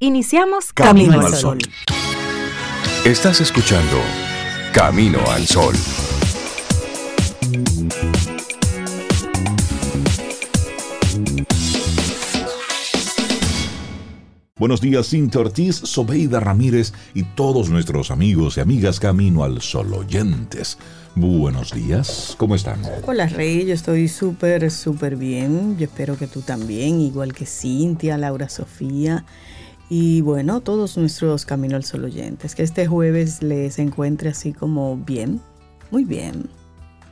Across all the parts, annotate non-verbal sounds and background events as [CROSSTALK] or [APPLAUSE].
Iniciamos Camino, al Sol. Estás escuchando Camino al Sol. Buenos días, Cintia Ortiz, Sobeida Ramírez y todos nuestros amigos y amigas Camino al Sol oyentes. Buenos días, ¿cómo están? Hola Rey, yo estoy súper, súper bien. Yo espero que tú también, igual que Cintia, Laura Sofía y bueno, todos nuestros Camino al Sol oyentes. Que este jueves les encuentre así como bien, muy bien.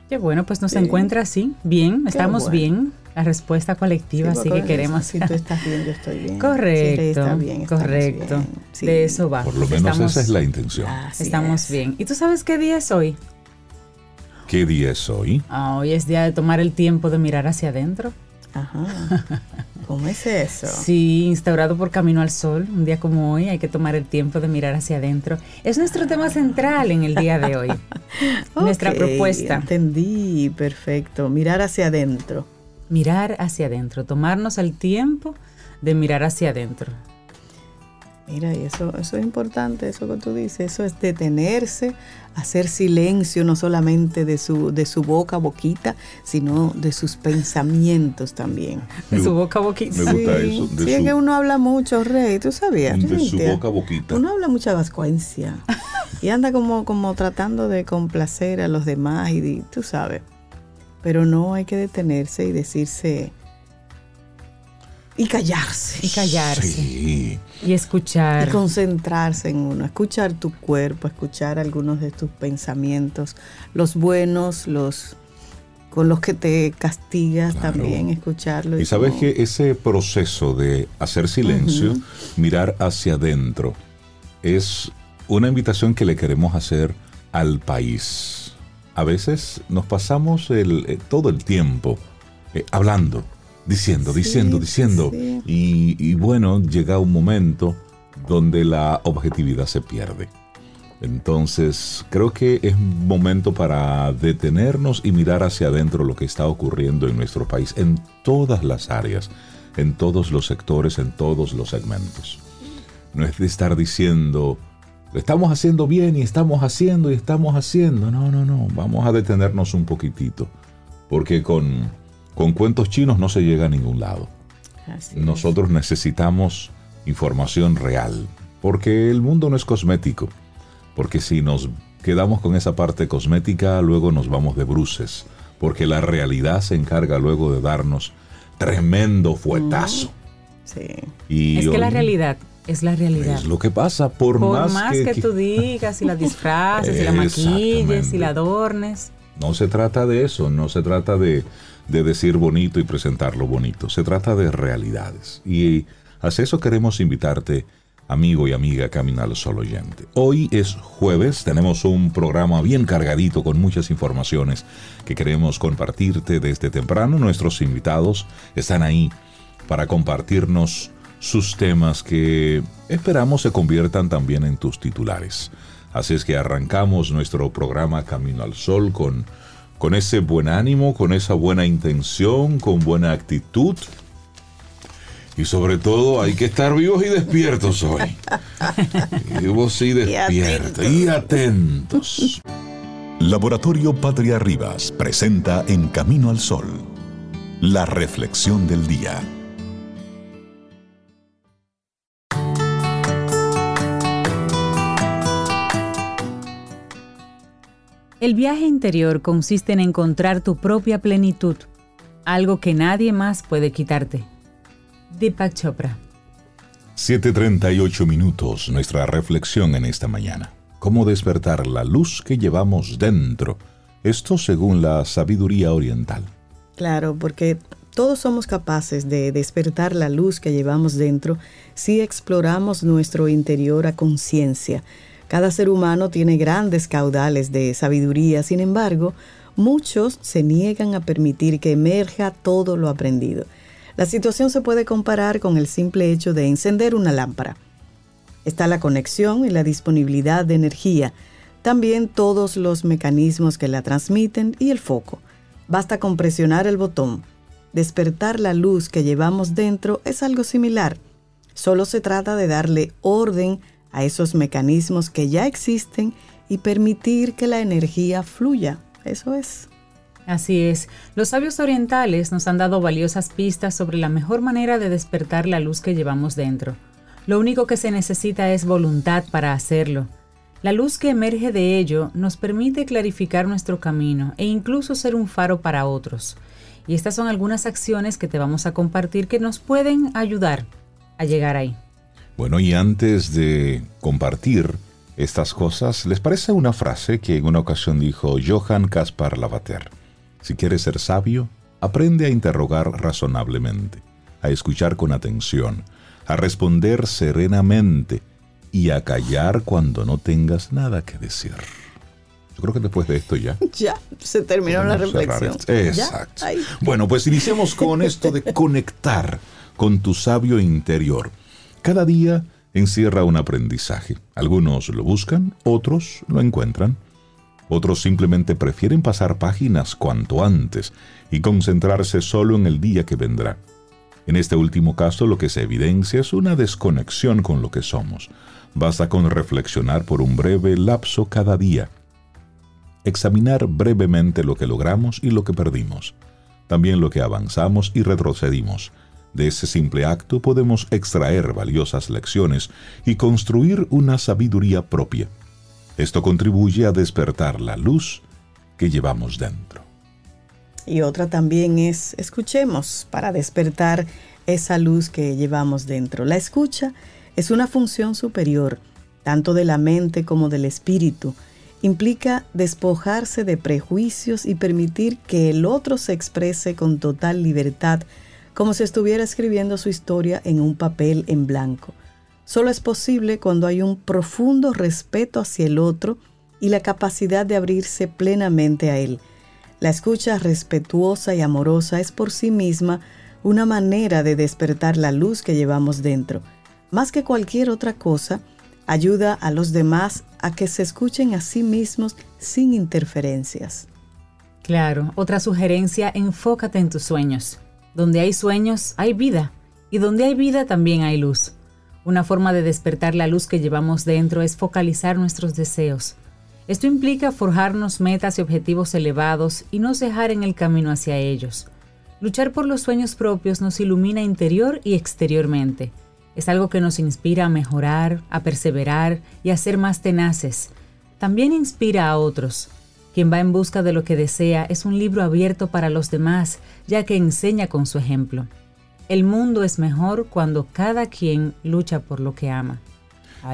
Qué bueno, pues nos encuentra así, bien, estamos bien. La respuesta colectiva, así que queremos. Si tú estás bien, yo estoy bien. Correcto. bien, correcto. De eso va. Por lo menos esa es la intención. estamos bien. ¿Y tú sabes qué día es hoy? ¿Qué día es hoy? Ah, hoy es día de tomar el tiempo de mirar hacia adentro. Ajá. [LAUGHS] ¿Cómo es eso? Sí, instaurado por Camino al Sol, un día como hoy hay que tomar el tiempo de mirar hacia adentro. Es nuestro tema central en el día de hoy. [LAUGHS] Nuestra propuesta. Entendí, perfecto. Mirar hacia adentro. Mirar hacia adentro, tomarnos el tiempo de mirar hacia adentro. Mira, y eso, eso es importante, eso que tú dices, eso es detenerse, hacer silencio no solamente de su, de su boca boquita, sino de sus pensamientos también. De su boca boquita. Me gusta eso. sí, es que uno habla mucho, Rey, ¿tú sabías? De su boca boquita. Uno habla mucha vascuencia y anda como, como tratando de complacer a los demás y tú sabes. Pero no hay que detenerse y decirse y callarse. Y callarse. Y escuchar. Y concentrarse en uno, escuchar tu cuerpo, escuchar algunos de tus pensamientos, los buenos, los con los que te castigas también, escucharlo. Y, sabes que ese proceso de hacer silencio, mirar hacia adentro, es una invitación que le queremos hacer al país. A veces nos pasamos el, eh, todo el tiempo eh, hablando, diciendo, diciendo, diciendo. Y, bueno, llega un momento donde la objetividad se pierde. Entonces, creo que es momento para detenernos y mirar hacia adentro lo que está ocurriendo en nuestro país, en todas las áreas, en todos los sectores, en todos los segmentos. No es de estar diciendo, lo estamos haciendo bien y estamos haciendo y estamos haciendo. No, no, no, vamos a detenernos un poquitito, porque con con cuentos chinos no se llega a ningún lado. Nosotros necesitamos información real, porque el mundo no es cosmético, porque si nos quedamos con esa parte cosmética, luego nos vamos de bruces, porque la realidad se encarga luego de darnos tremendo fuetazo. Sí. Y es que la realidad es la realidad. Es lo que pasa, por, más, más que, tú digas y la [LAUGHS] disfraces y la maquilles y la adornes. No se trata de eso, no se trata de, de decir bonito y presentarlo bonito. Se trata de realidades. Y a eso queremos invitarte, amigo y amiga Caminal Sol Oyente. Hoy es jueves, tenemos un programa bien cargadito con muchas informaciones que queremos compartirte desde temprano. Nuestros invitados están ahí para compartirnos sus temas que esperamos se conviertan también en tus titulares. Así es que arrancamos nuestro programa Camino al Sol con con ese buen ánimo, con esa buena intención, con buena actitud. Y sobre todo hay que estar vivos y despiertos hoy. Vivos [LAUGHS] y despiertos. Y atentos. Laboratorio Patria Rivas presenta En Camino al Sol, la reflexión del día. El viaje interior consiste en encontrar tu propia plenitud, algo que nadie más puede quitarte. Deepak Chopra. 7.38 minutos, nuestra reflexión en esta mañana. ¿Cómo despertar la luz que llevamos dentro? Esto según la sabiduría oriental. Claro, porque todos somos capaces de despertar la luz que llevamos dentro si exploramos nuestro interior a conciencia cada ser humano tiene grandes caudales de sabiduría, sin embargo, muchos se niegan a permitir que emerja todo lo aprendido. La situación se puede comparar con el simple hecho de encender una lámpara. Está la conexión y la disponibilidad de energía, también todos los mecanismos que la transmiten y el foco. Basta con presionar el botón. Despertar la luz que llevamos dentro es algo similar. Solo se trata de darle orden a esos mecanismos que ya existen y permitir que la energía fluya. Eso es. Así es, los sabios orientales nos han dado valiosas pistas sobre la mejor manera de despertar la luz que llevamos dentro. Lo único que se necesita es voluntad para hacerlo. La luz que emerge de ello nos permite clarificar nuestro camino e incluso ser un faro para otros. Y estas son algunas acciones que te vamos a compartir que nos pueden ayudar a llegar ahí. Bueno, y antes de compartir estas cosas, ¿les parece una frase que en una ocasión dijo Johann Caspar Lavater? Si quieres ser sabio, aprende a interrogar razonablemente, a escuchar con atención, a responder serenamente y a callar cuando no tengas nada que decir. Yo creo que después de esto ya. [LAUGHS] Ya, se terminó la reflexión. Exacto. Bueno, pues iniciamos con esto de [LAUGHS] conectar con tu sabio interior. Cada día encierra un aprendizaje. Algunos lo buscan, otros lo encuentran. Otros simplemente prefieren pasar páginas cuanto antes y concentrarse solo en el día que vendrá. En este último caso lo que se evidencia es una desconexión con lo que somos. Basta con reflexionar por un breve lapso cada día. Examinar brevemente lo que logramos y lo que perdimos. También lo que avanzamos y retrocedimos. De ese simple acto podemos extraer valiosas lecciones y construir una sabiduría propia. Esto contribuye a despertar la luz que llevamos dentro. Y otra también es, escuchemos para despertar esa luz que llevamos dentro. La escucha es una función superior, tanto de la mente como del espíritu. Implica despojarse de prejuicios y permitir que el otro se exprese con total libertad, como si estuviera escribiendo su historia en un papel en blanco solo es posible cuando hay un profundo respeto hacia el otro y la capacidad de abrirse plenamente a él. La escucha respetuosa y amorosa es por sí misma una manera de despertar la luz que llevamos dentro. Más que cualquier otra cosa, ayuda a los demás a que se escuchen a sí mismos sin interferencias. Claro, otra sugerencia, enfócate en tus sueños. Donde hay sueños, hay vida. Y donde hay vida también hay luz. Una forma de despertar la luz que llevamos dentro es focalizar nuestros deseos. Esto implica forjarnos metas y objetivos elevados y no cejar en el camino hacia ellos. Luchar por los sueños propios nos ilumina interior y exteriormente. Es algo que nos inspira a mejorar, a perseverar y a ser más tenaces. También inspira a otros. Quien va en busca de lo que desea es un libro abierto para los demás, ya que enseña con su ejemplo. El mundo es mejor cuando cada quien lucha por lo que ama.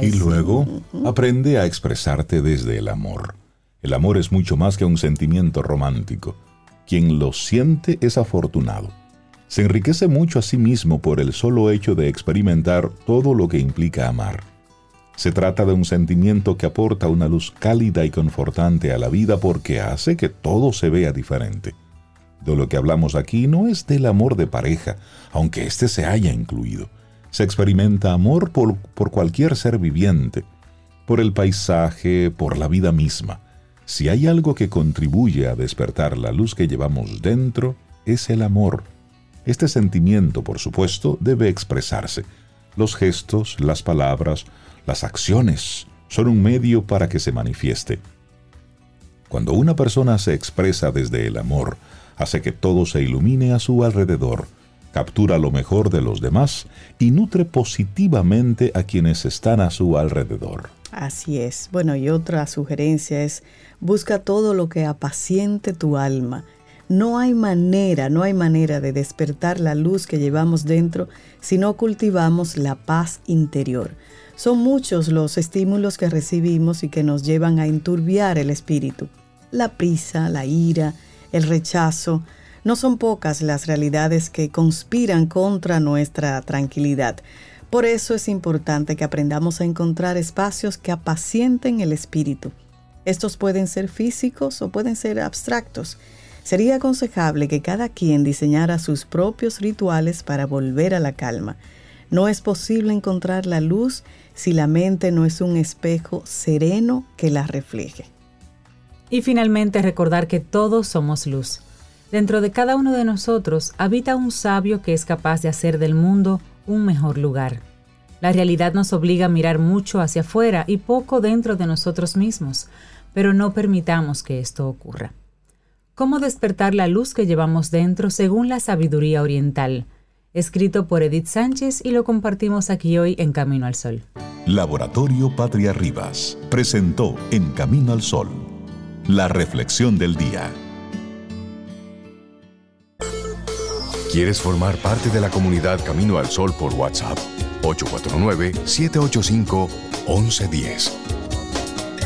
y luego aprende a expresarte desde el amor. El amor es mucho más que un sentimiento romántico. Quien lo siente es afortunado. Se enriquece mucho a sí mismo por el solo hecho de experimentar todo lo que implica amar. Se trata de un sentimiento que aporta una luz cálida y confortante a la vida porque hace que todo se vea diferente. De lo que hablamos aquí no es del amor de pareja, aunque éste se haya incluido. Se experimenta amor por, por cualquier ser viviente, por el paisaje, por la vida misma. Si hay algo que contribuye a despertar la luz que llevamos dentro, es el amor. Este sentimiento, por supuesto, debe expresarse. Los gestos, las palabras, las acciones son un medio para que se manifieste. Cuando una persona se expresa desde el amor, hace que todo se ilumine a su alrededor, captura lo mejor de los demás y nutre positivamente a quienes están a su alrededor. Así es. Bueno, y otra sugerencia es, busca todo lo que apaciente tu alma. No hay manera, no hay manera de despertar la luz que llevamos dentro si no cultivamos la paz interior. Son muchos los estímulos que recibimos y que nos llevan a enturbiar el espíritu. La prisa, la ira, el rechazo, no son pocas las realidades que conspiran contra nuestra tranquilidad. Por eso es importante que aprendamos a encontrar espacios que apacienten el espíritu. Estos pueden ser físicos o pueden ser abstractos. Sería aconsejable que cada quien diseñara sus propios rituales para volver a la calma. No es posible encontrar la luz si la mente no es un espejo sereno que la refleje. Y finalmente recordar que todos somos luz. Dentro de cada uno de nosotros habita un sabio que es capaz de hacer del mundo un mejor lugar. La realidad nos obliga a mirar mucho hacia afuera y poco dentro de nosotros mismos, pero no permitamos que esto ocurra. ¿Cómo despertar la luz que llevamos dentro según la sabiduría oriental? Escrito por Edith Sánchez y lo compartimos aquí hoy en Camino al Sol. Laboratorio Patria Rivas presentó En Camino al Sol la reflexión del día. ¿Quieres formar parte de la comunidad Camino al Sol por WhatsApp? 849-785-1110.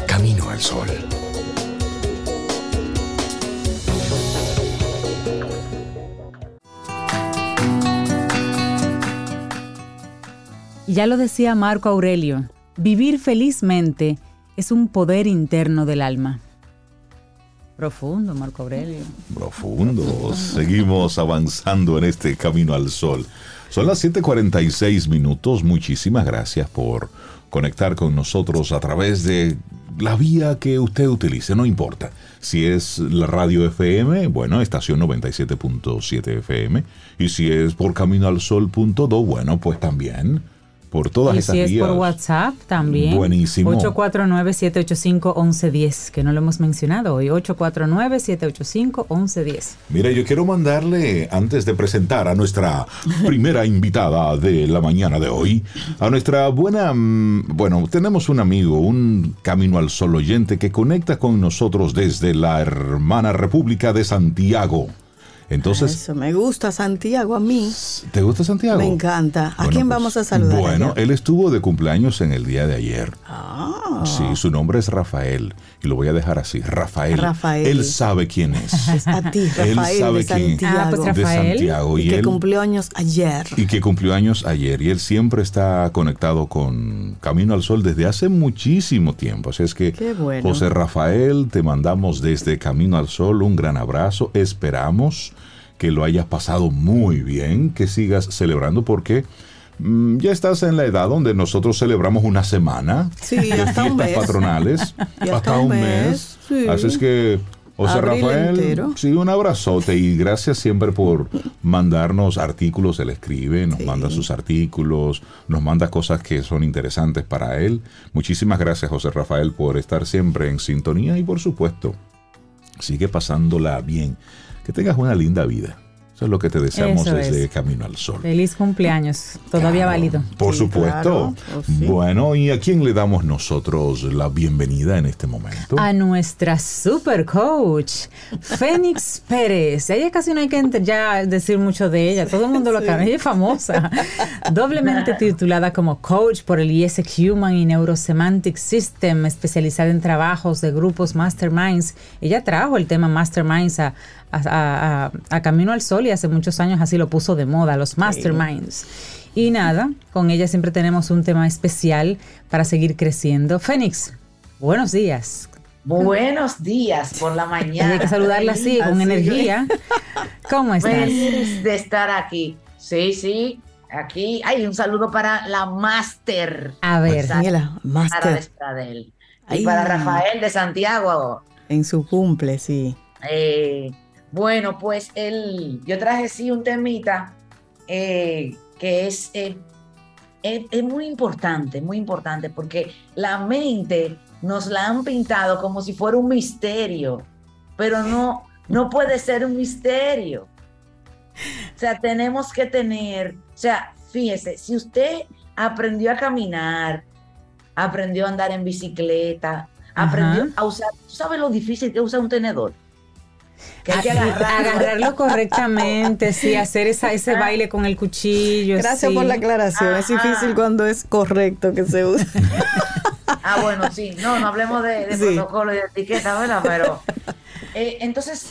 Camino al Sol. Ya lo decía Marco Aurelio, vivir felizmente es un poder interno del alma. Profundo, Marco Aurelio. Profundo. Seguimos avanzando en este camino al sol. Son las 7:46 minutos. Muchísimas gracias por conectar con nosotros a través de la vía que usted utilice, no importa. Si es la radio FM, bueno, estación 97.7 FM. Y si es por camino al sol.do, bueno, pues también por todas y esas si es vías. por WhatsApp también. Buenísimo. 849-785-1110, que no lo hemos mencionado hoy. 849-785-1110. Mira, yo quiero mandarle, antes de presentar a nuestra primera invitada de la mañana de hoy, a nuestra buena, mm, bueno, tenemos un amigo, un Camino al Sol oyente que conecta con nosotros desde la hermana República de Santiago. Entonces, Eso, me gusta Santiago a mí. ¿te gusta Santiago? Me encanta. ¿A Bueno, quién pues, vamos a saludar? Bueno, allá? él estuvo de cumpleaños en el día de ayer. Ah, Sí, su nombre es Rafael. Y lo voy a dejar así, Rafael. Rafael. Él sabe quién es. [LAUGHS] es a ti, Él Rafael sabe de quién- Santiago. Ah, pues, de Rafael. Santiago. y Y, que él, cumplió años ayer. y que cumplió años ayer. Y él siempre está conectado con Camino al Sol desde hace muchísimo tiempo. Así es que, Qué bueno. José Rafael, te mandamos desde Camino al Sol un gran abrazo. Esperamos que lo hayas pasado muy bien, que sigas celebrando porque ya estás en la edad donde nosotros celebramos una semana Sí, de fiestas patronales. Hasta, un [LAUGHS] mes. sí. Así es que, José Abril Rafael, entero. sí, un abrazote y gracias siempre por mandarnos artículos. Él escribe, nos Sí. manda sus artículos, nos manda cosas que son interesantes para él. Muchísimas gracias, José Rafael, por estar siempre en sintonía y, por supuesto, sigue pasándola bien. Que tengas una linda vida. Eso es lo que te deseamos Eso desde es. Camino al Sol. Feliz cumpleaños, todavía Claro, válido. Por Sí, supuesto. claro, oh, sí. Bueno, ¿y a quién le damos nosotros la bienvenida en este momento? A nuestra super coach, Fénix [LAUGHS] Pérez. Ella casi no hay que ya decir mucho de ella, todo el mundo lo conoce, ella es famosa. [LAUGHS] Doblemente titulada como coach por el ISEC Human y Neurosemantic System, especializada en trabajos de grupos Masterminds. Ella trajo el tema Masterminds a, a- a- a- a Camino al Sol y hace muchos años así lo puso de moda, los Masterminds. Y nada, con ella siempre tenemos un tema especial para seguir creciendo. Fénix, buenos días. Buenos días por la mañana. Hay que saludarla así, con Así energía. ¿Cómo estás? Feliz de estar aquí. Sí, sí, aquí. Hay un saludo para la máster. A ver, Daniela, Estradel. Ay. Y para Rafael de Santiago. en su cumple, sí. Eh, bueno, pues el, yo traje sí un temita eh, que es, eh, es, es muy importante, muy importante, porque la mente nos la han pintado como si fuera un misterio, pero no, no puede ser un misterio. O sea, tenemos que tener, o sea, fíjese, si usted aprendió a caminar, aprendió a andar en bicicleta, aprendió Ajá. a usar, ¿tú sabes lo difícil que es usar un tenedor? Que hay que a- agarrarlo. agarrarlo correctamente, sí, hacer esa, ese baile con el cuchillo. Gracias sí. por la aclaración. Es difícil cuando es correcto que se use. Ah, bueno, sí, no, no hablemos de, de Sí. protocolo y de etiqueta, ¿verdad? Pero eh, entonces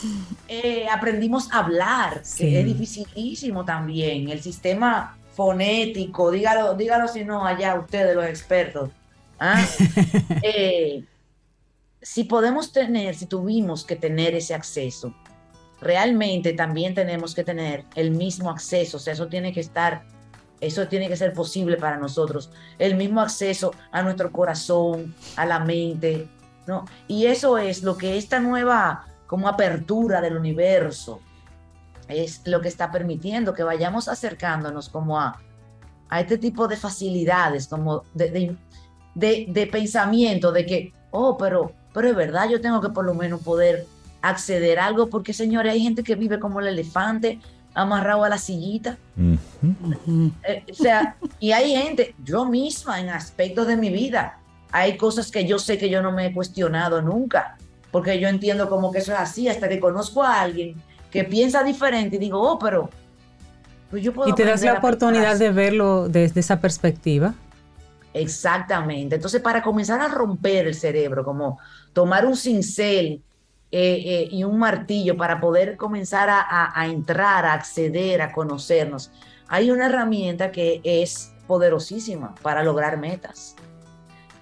eh, aprendimos a hablar, Sí. que es dificilísimo también. El sistema fonético, dígalo, dígalo si no allá ustedes, los expertos. ¿ah? [LAUGHS] Eh, si podemos tener, si tuvimos que tener ese acceso, realmente también tenemos que tener el mismo acceso, o sea, eso tiene que estar, eso tiene que ser posible para nosotros, el mismo acceso a nuestro corazón, a la mente, ¿no? Y eso es lo que esta nueva como apertura del universo es lo que está permitiendo que vayamos acercándonos como a, a este tipo de facilidades, como de, de, pensamiento, de que, oh, pero, pero es verdad, yo tengo que por lo menos poder acceder a algo, porque señores, hay gente que vive como el elefante amarrado a la sillita. Eh, o sea, y hay gente, yo misma en aspectos de mi vida, hay cosas que yo sé que yo no me he cuestionado nunca, porque yo entiendo como que eso es así, hasta que conozco a alguien que piensa diferente y digo, oh, pero pues yo puedo... Y te das la oportunidad pensar de verlo desde esa perspectiva. Exactamente. Entonces, para comenzar a romper el cerebro, como tomar un cincel eh, eh, y un martillo para poder comenzar a, a- a entrar, a acceder, a conocernos, hay una herramienta que es poderosísima para lograr metas.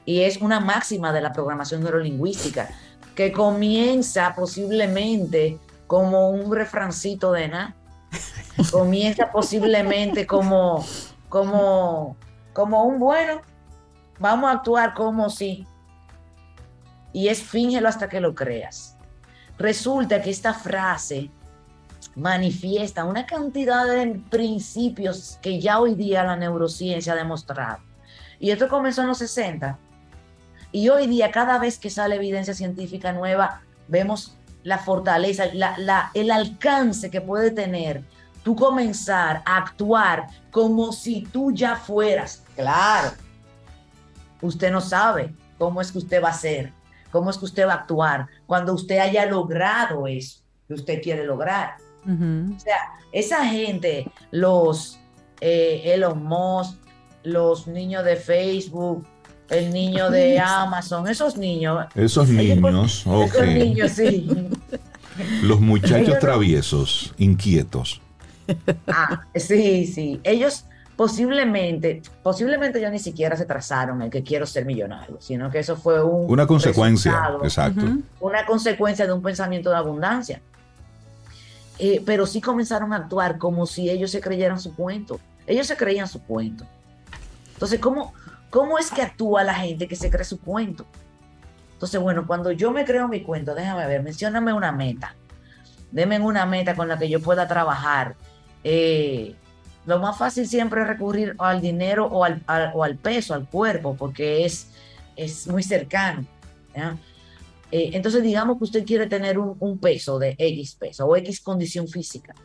Y es una máxima de la programación neurolingüística, que comienza posiblemente como un refrancito de nada. [LAUGHS] Comienza posiblemente como, como, como un bueno, vamos a actuar como si. Y es fíngelo hasta que lo creas. Resulta que esta frase manifiesta una cantidad de principios que ya hoy día la neurociencia ha demostrado. Y esto comenzó en los 60. Y hoy día, cada vez que sale evidencia científica nueva, vemos la fortaleza, la- el alcance que puede tener tú comenzar a actuar como si tú ya fueras. Claro, usted no sabe cómo es que usted va a ser, cómo es que usted va a actuar cuando usted haya logrado eso que usted quiere lograr. O sea, esa gente, los eh, Elon Musk, los niños de Facebook, el niño de [LAUGHS] Amazon, esos niños. Esos ellos por- niños, ok. Esos niños, sí. [LAUGHS] Los muchachos Ellos no- traviesos, inquietos. Ah, sí, sí. Ellos posiblemente, posiblemente ya ni siquiera se trazaron el que quiero ser millonario, sino que eso fue un Una consecuencia, exacto. Una consecuencia de un pensamiento de abundancia. Eh, pero sí comenzaron a actuar como si ellos se creyeran su cuento. Ellos se creían su cuento. Entonces, ¿cómo, cómo es que actúa la gente que se cree su cuento? Entonces, bueno, cuando yo me creo mi cuento, déjame ver, mencióname una meta. Deme una meta con la que yo pueda trabajar. Eh, lo más fácil siempre es recurrir al dinero o al, o al peso, al cuerpo, porque es, es muy cercano. Eh, entonces, digamos que usted quiere tener un, un peso de X peso o X condición física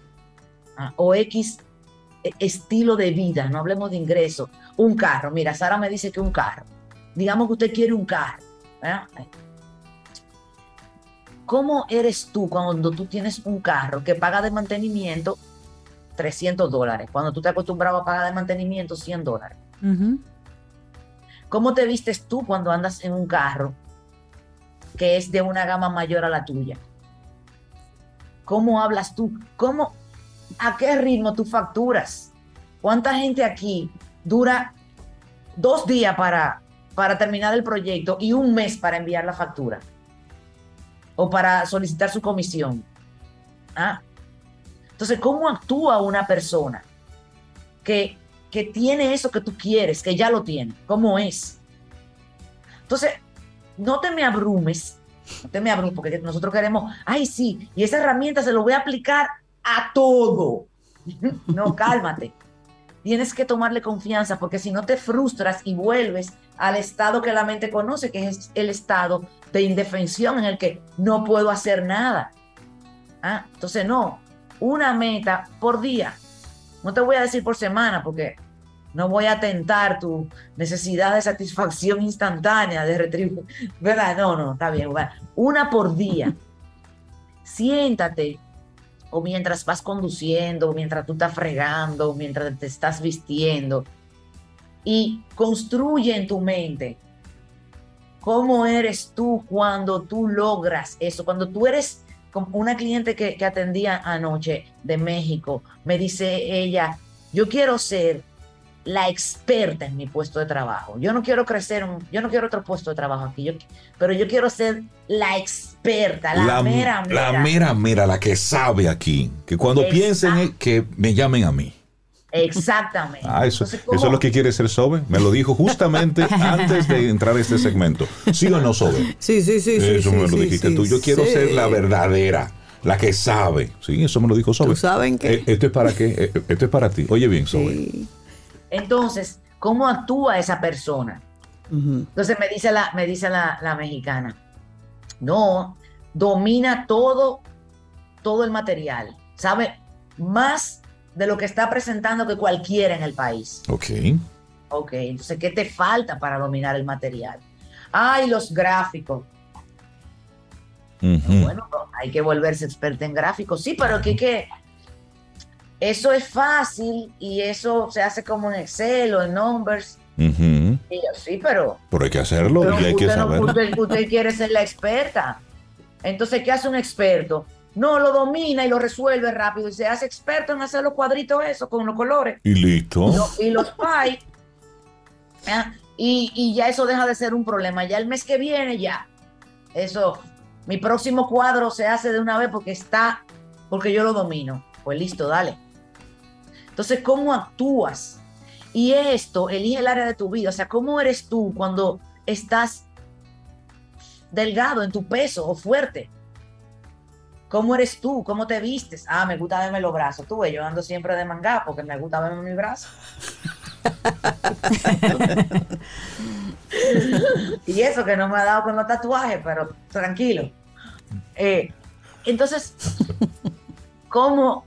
o X eh, estilo de vida, no hablemos de ingreso. Un carro, mira, Sara me dice que un carro. Digamos que usted quiere un carro. ¿Cómo eres tú cuando tú tienes un carro que paga de mantenimiento 300 dólares? Cuando tú te acostumbrado a pagar de mantenimiento 100 dólares. ¿Cómo te vistes tú cuando andas en un carro que es de una gama mayor a la tuya? ¿Cómo hablas tú? ¿Cómo, ¿A qué ritmo tú facturas? ¿Cuánta gente aquí dura dos días para, para terminar el proyecto y un mes para enviar la factura? O para solicitar su comisión. ¿Ah? Entonces, ¿cómo actúa una persona que, que tiene eso que tú quieres, que ya lo tiene? ¿Cómo es? Entonces, no te me abrumes, no te me abrumes, porque nosotros queremos, ay, sí, y esa herramienta se lo voy a aplicar a todo. [LAUGHS] No, cálmate. Tienes que tomarle confianza, porque si no te frustras y vuelves al estado que la mente conoce, que es el estado de indefensión en el que no puedo hacer nada. Ah, entonces, no, una meta por día. No te voy a decir por semana, porque no voy a tentar tu necesidad de satisfacción instantánea, de retribución. [LAUGHS] ¿Verdad? No, no, está bien. Una por día. [LAUGHS] Siéntate, o mientras vas conduciendo, o mientras tú estás fregando, o mientras te estás vistiendo, y construye en tu mente cómo eres tú cuando tú logras eso, cuando tú eres una cliente que, que atendía anoche de México, me dice ella, yo quiero ser la experta en mi puesto de trabajo. Yo no quiero crecer, un- yo no quiero otro puesto de trabajo aquí, yo, pero yo quiero ser la experta, la, mera, mera. la mera, mera, la que sabe aquí. Que cuando Exacto. piensen que me llamen a mí. Exactamente. Ah, eso, Entonces, eso es lo que quiere ser Sobe. Me lo dijo justamente [LAUGHS] antes de entrar a este segmento. ¿Sí o no, Sobe? Sí, sí, sí, sí. eso sí, me lo dijiste sí, tú. Yo quiero sí. ser la verdadera, la que sabe. Sí, eso me lo dijo Sobe. ¿Tú saben qué? Eh, esto es para qué? Eh, esto es para ti. Oye bien, Sobe. Sí. Entonces, ¿cómo actúa esa persona? Entonces me dice la, me dice la, la mexicana, no, domina todo, todo el material, sabe más de lo que está presentando que cualquiera en el país. Ok. Ok, entonces, ¿qué te falta para dominar el material? Ay, los gráficos. Bueno, hay que volverse experta en gráficos. Sí, pero que, que eso es fácil y eso se hace como en Excel o en Numbers. Ujú. Y yo, sí, pero Pero hay que hacerlo Pero y hay que usted, no- saber. usted- usted quiere ser la experta. Entonces, ¿qué hace un experto? No, lo domina y lo resuelve rápido y se hace experto en hacer los cuadritos esos con los colores Y listo. y, lo- y los. ¿ah? Y, y ya eso deja de ser un problema. Ya el mes que viene, ya. Eso, mi próximo cuadro se hace de una vez porque está, porque yo lo domino. Pues listo, dale. Entonces, ¿cómo actúas? Y esto, elige el área de tu vida. O sea, ¿cómo eres tú cuando estás delgado en tu peso o fuerte? ¿Cómo eres tú? ¿Cómo te vistes? Ah, me gusta verme los brazos. Tú, yo ando siempre de manga porque me gusta verme mis brazos. y eso que no me ha dado con los tatuajes, pero tranquilo. Eh, entonces, ¿cómo?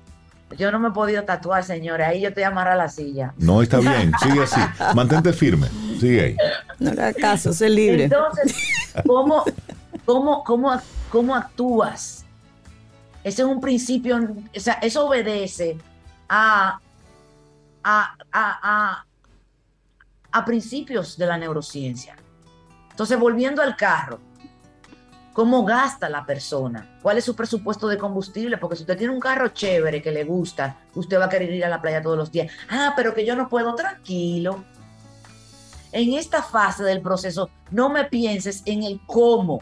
Yo no me he podido tatuar, señores. Ahí yo estoy amarrada a la silla. No, está bien. Sigue así. Mantente firme. Sigue ahí. No haga caso, sé libre. Entonces, ¿cómo, cómo, cómo, cómo actúas? Ese es un principio, o sea, eso obedece a, a, a, a, principios de la neurociencia. Entonces, volviendo al carro, ¿cómo gasta la persona? ¿Cuál es su presupuesto de combustible? Porque si usted tiene un carro chévere que le gusta, usted va a querer ir a la playa todos los días. Ah, pero que yo no puedo, tranquilo en esta fase del proceso, no me pienses en el cómo,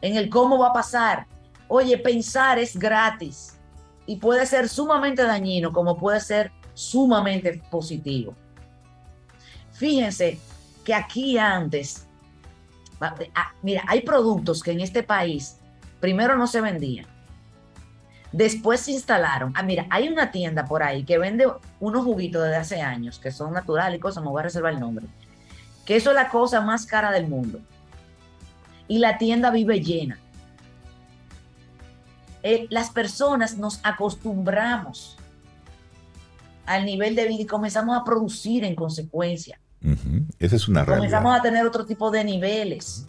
en el cómo va a pasar. Oye, pensar es gratis y puede ser sumamente dañino como puede ser sumamente positivo. Fíjense que aquí antes, ah, mira, hay productos que en este país primero no se vendían. Después se instalaron. Ah, mira, hay una tienda por ahí que vende unos juguitos desde hace años que son naturales y cosas, me voy a reservar el nombre. Que eso es la cosa más cara del mundo. Y la tienda vive llena. Eh, las personas nos acostumbramos al nivel de vida y comenzamos a producir en consecuencia. Esa es una Comenzamos realidad. a tener otro tipo de niveles.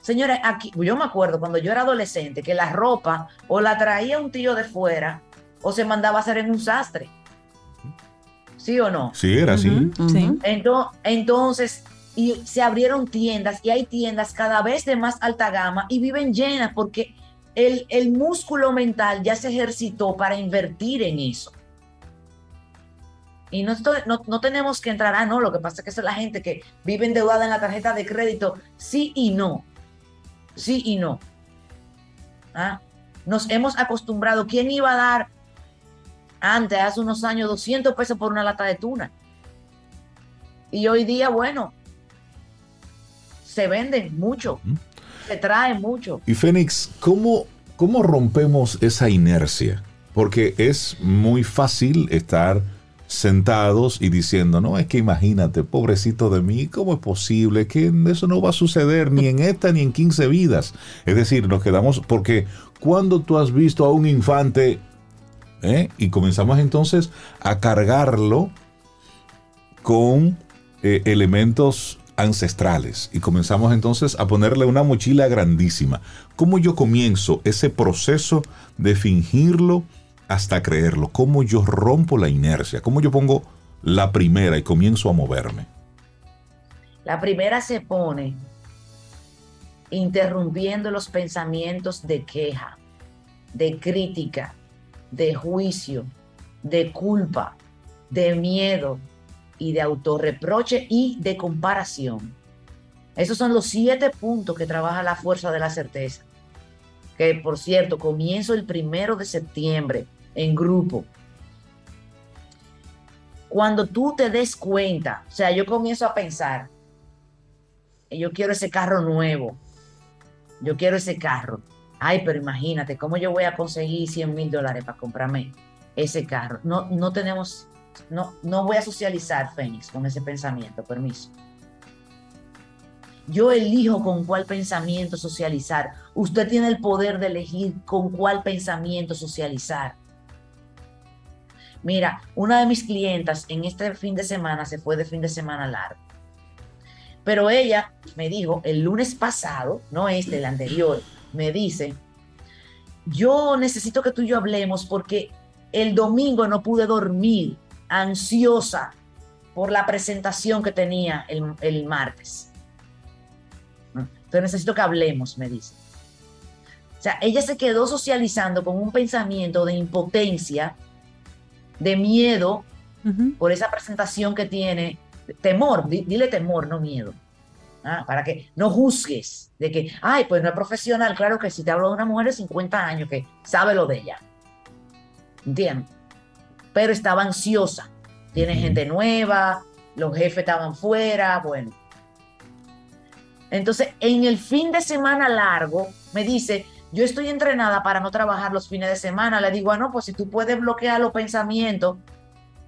Señores, aquí, yo me acuerdo cuando yo era adolescente que la ropa o la traía un tío de fuera o se mandaba a hacer en un sastre. ¿Sí o no? Sí, era así. Entonces, y se abrieron tiendas y hay tiendas cada vez de más alta gama y viven llenas porque el, el músculo mental ya se ejercitó para invertir en eso. Y no, no, no tenemos que entrar, ah, no, lo que pasa es que es la gente que vive endeudada en la tarjeta de crédito. Sí y no. Sí y no. Ah, Nos hemos acostumbrado. ¿Quién iba a dar antes, hace unos años, 200 pesos por una lata de tuna? Y hoy día, bueno, se venden mucho. Se traen mucho. Y Fénix, ¿cómo, ¿cómo rompemos esa inercia? Porque es muy fácil estar sentados y diciendo, no, es que imagínate, pobrecito de mí, ¿cómo es posible que eso no va a suceder ni en esta ni en 15 vidas? Es decir, nos quedamos, porque cuando tú has visto a un infante, ¿eh? y comenzamos entonces a cargarlo con eh, elementos ancestrales y comenzamos entonces a ponerle una mochila grandísima. ¿Cómo yo comienzo ese proceso de fingirlo hasta creerlo? ¿Cómo yo rompo la inercia? ¿Cómo yo pongo la primera y comienzo a moverme? La primera se pone interrumpiendo los pensamientos de queja, de crítica, de juicio, de culpa, de miedo y de autorreproche y de comparación. Esos son los siete puntos que trabaja la fuerza de la certeza. Que por cierto, comienzo el primero de septiembre en grupo. Cuando tú te des cuenta, o sea, yo comienzo a pensar, yo quiero ese carro nuevo, yo quiero ese carro. Ay, pero imagínate, ¿cómo yo voy a conseguir 100 mil dólares para comprarme ese carro? No, no tenemos no, no voy a socializar, Fénix, con ese pensamiento, permiso. Yo elijo con cuál pensamiento socializar. Usted tiene el poder de elegir con cuál pensamiento socializar. Mira, una de mis clientas en este fin de semana se fue de fin de semana largo. Pero ella me dijo el lunes pasado, no este, el anterior, me dice, yo necesito que tú y yo hablemos porque el domingo no pude dormir, ansiosa por la presentación que tenía el, el martes. Entonces necesito que hablemos, me dice. O sea, ella se quedó socializando con un pensamiento de impotencia, de miedo por esa presentación que tiene, temor, dile temor, no miedo. ¿ah? Para que no juzgues de que, ay, pues no es profesional. Claro que si te hablo de una mujer de 50 años que sabe lo de ella. ¿Entiendes? Pero estaba ansiosa. Tiene gente nueva, los jefes estaban fuera, bueno. Entonces, en el fin de semana largo, me dice, yo estoy entrenada para no trabajar los fines de semana. Le digo, ah, no, pues si tú puedes bloquear los pensamientos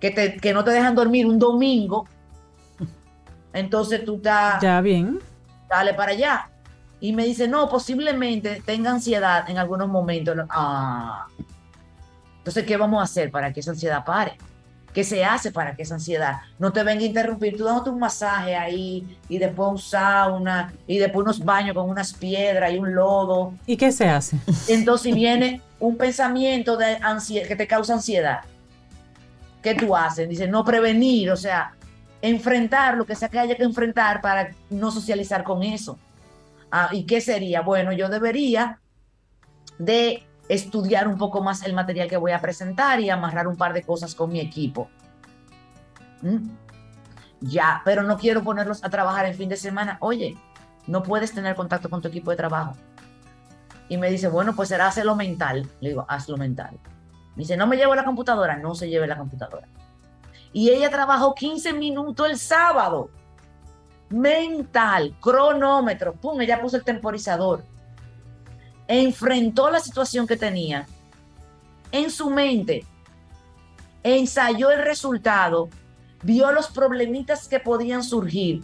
que, te, que no te dejan dormir un domingo, entonces tú estás... Ya bien. Dale para allá. Y me dice, no, posiblemente tenga ansiedad en algunos momentos. Ah. Entonces, ¿qué vamos a hacer para que esa ansiedad pare? ¿Qué se hace para que esa ansiedad no te venga a interrumpir? Tú dándote un masaje ahí y después un sauna y después unos baños con unas piedras y un lodo. ¿Y qué se hace? Entonces viene un pensamiento de ansiedad, que te causa ansiedad. ¿Qué tú haces? Dice, no prevenir, o sea, enfrentar lo que sea que haya que enfrentar para no socializar con eso. Ah, ¿Y qué sería? Bueno, yo debería de estudiar un poco más el material que voy a presentar y amarrar un par de cosas con mi equipo. ¿Mm? Ya, pero no quiero ponerlos a trabajar en fin de semana. Oye, no puedes tener contacto con tu equipo de trabajo. Y me dice, bueno, pues será hacerlo mental. Le digo, hazlo mental. Me dice, no me llevo la computadora. No se lleve la computadora. Y ella trabajó 15 minutos el sábado. Mental, cronómetro. Pum, ella puso el temporizador enfrentó la situación que tenía en su mente, ensayó el resultado, vio los problemitas que podían surgir,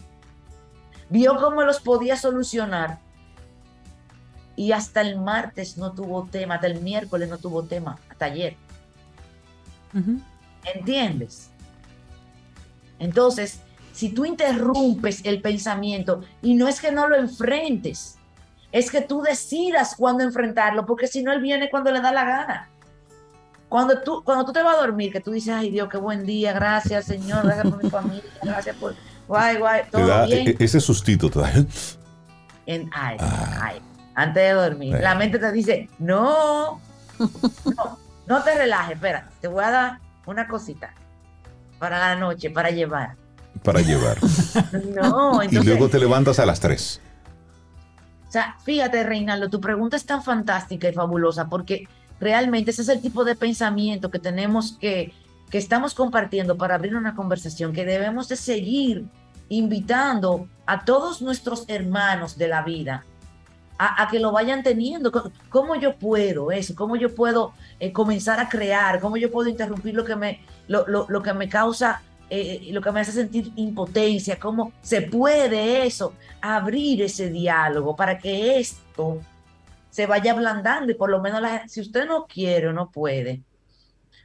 vio cómo los podía solucionar y hasta el martes no tuvo tema, hasta el miércoles no tuvo tema, hasta ayer. ¿Entiendes? Entonces, si tú interrumpes el pensamiento y no es que no lo enfrentes, es que tú decidas cuándo enfrentarlo, porque si no, él viene cuando le da la gana. Cuando tú, cuando tú te vas a dormir, que tú dices, ay Dios, qué buen día, gracias Señor, gracias por mi [LAUGHS] familia, gracias por... Guay, guay, todo bien. E-, ese sustito te [LAUGHS] En, ay, ah. ay, antes de dormir. La mente te dice, no, no, no te relajes, espera, te voy a dar una cosita para la noche, para llevar. Para llevar. [LAUGHS] no, entonces, Y luego te levantas a las 3. O sea, fíjate, Reinaldo, tu pregunta es tan fantástica y fabulosa porque realmente ese es el tipo de pensamiento que tenemos que, que estamos compartiendo para abrir una conversación, que debemos de seguir invitando a todos nuestros hermanos de la vida a, que lo vayan teniendo. ¿Cómo yo puedo eso? ¿Cómo yo puedo eh, comenzar a crear? ¿Cómo yo puedo interrumpir lo que me, lo, lo que me causa eh, lo que me hace sentir impotencia, cómo se puede eso, abrir ese diálogo para que esto se vaya ablandando y por lo menos si usted no quiere o no puede,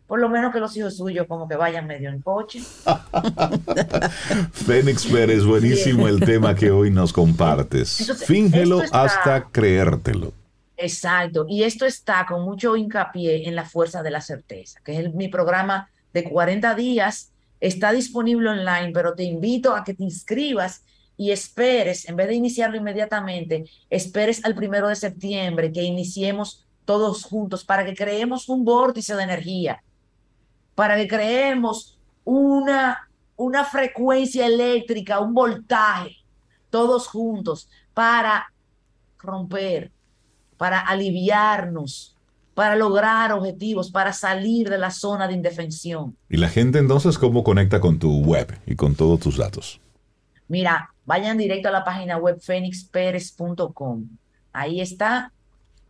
por lo menos que los hijos suyos como que vayan medio en coche. [LAUGHS] Fénix Pérez, buenísimo el tema que hoy nos compartes. Fíngelo hasta creértelo. Exacto, y esto está con mucho hincapié en la fuerza de la certeza, que es mi programa de 40 días Está disponible online, pero te invito a que te inscribas y esperes, en vez de iniciarlo inmediatamente, esperes al primero de septiembre que iniciemos todos juntos para que creemos un vórtice de energía, para que creemos una, una frecuencia eléctrica, un voltaje, todos juntos, para romper, para aliviarnos, para lograr objetivos, para salir de la zona de indefensión. ¿Y la gente entonces cómo conecta con tu web y con todos tus datos? Mira, vayan directo a la página web fenixperez.com. Ahí está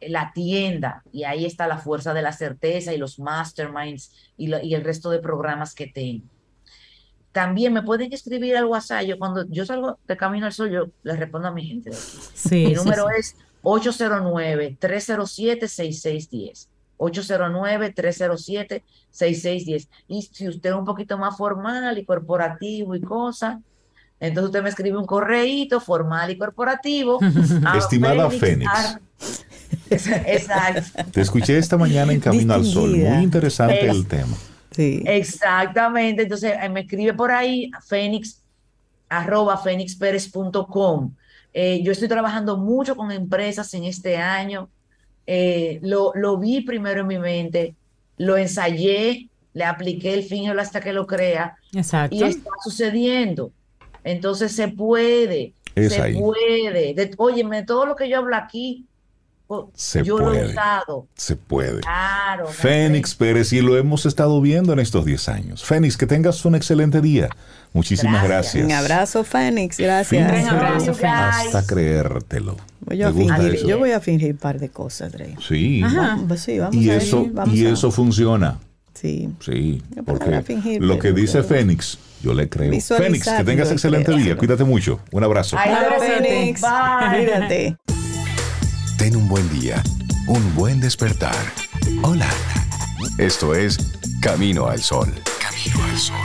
la tienda y ahí está la fuerza de la certeza y los masterminds y, y el resto de programas que tengo. también me pueden escribir al WhatsApp. Yo cuando yo salgo de Camino al Sol, yo le respondo a mi gente de aquí. Sí, Mi sí, número sí. es 809-307-6610. 809-307-6610. Y si usted es un poquito más formal y corporativo y cosas, entonces usted me escribe un correíto formal y corporativo. [LAUGHS] a Estimada Fénix. ar- Exacto. Te escuché esta mañana en Camino al Sol. Muy interesante Es- el tema. Sí. Exactamente. Entonces eh, me escribe por ahí Fénix, arroba fénixperez.com. Eh, yo estoy trabajando mucho con empresas en este año. Eh, lo, lo vi primero en mi mente, lo ensayé, le apliqué el fíngelo hasta que lo crea Exacto. y está sucediendo. Entonces se puede, Es se ahí. puede. De, óyeme, todo lo que yo hablo aquí, oh, Se yo lo he puede. usado. Se puede. Claro. Fénix Pérez, y lo hemos estado viendo en estos 10 años. Fénix, que tengas un excelente día. Muchísimas Gracias. gracias. Un abrazo, Fénix. Gracias. Un abrazo, Guys. Hasta creértelo. Voy yo, a fingir, yo voy a fingir un par de cosas, Drey. Sí. Vamos, sí, vamos Y a eso, ir, vamos y a- eso funciona. Sí. Sí, porque fingir, lo que dice pero- Fénix, yo le creo. Fénix, que tengas excelente creo. día. Cuídate mucho. Un abrazo. Ay. Fénix. Bye. Cuídate. Ten un buen día, un buen despertar. Hola. Esto es Camino al Sol. Camino al Sol.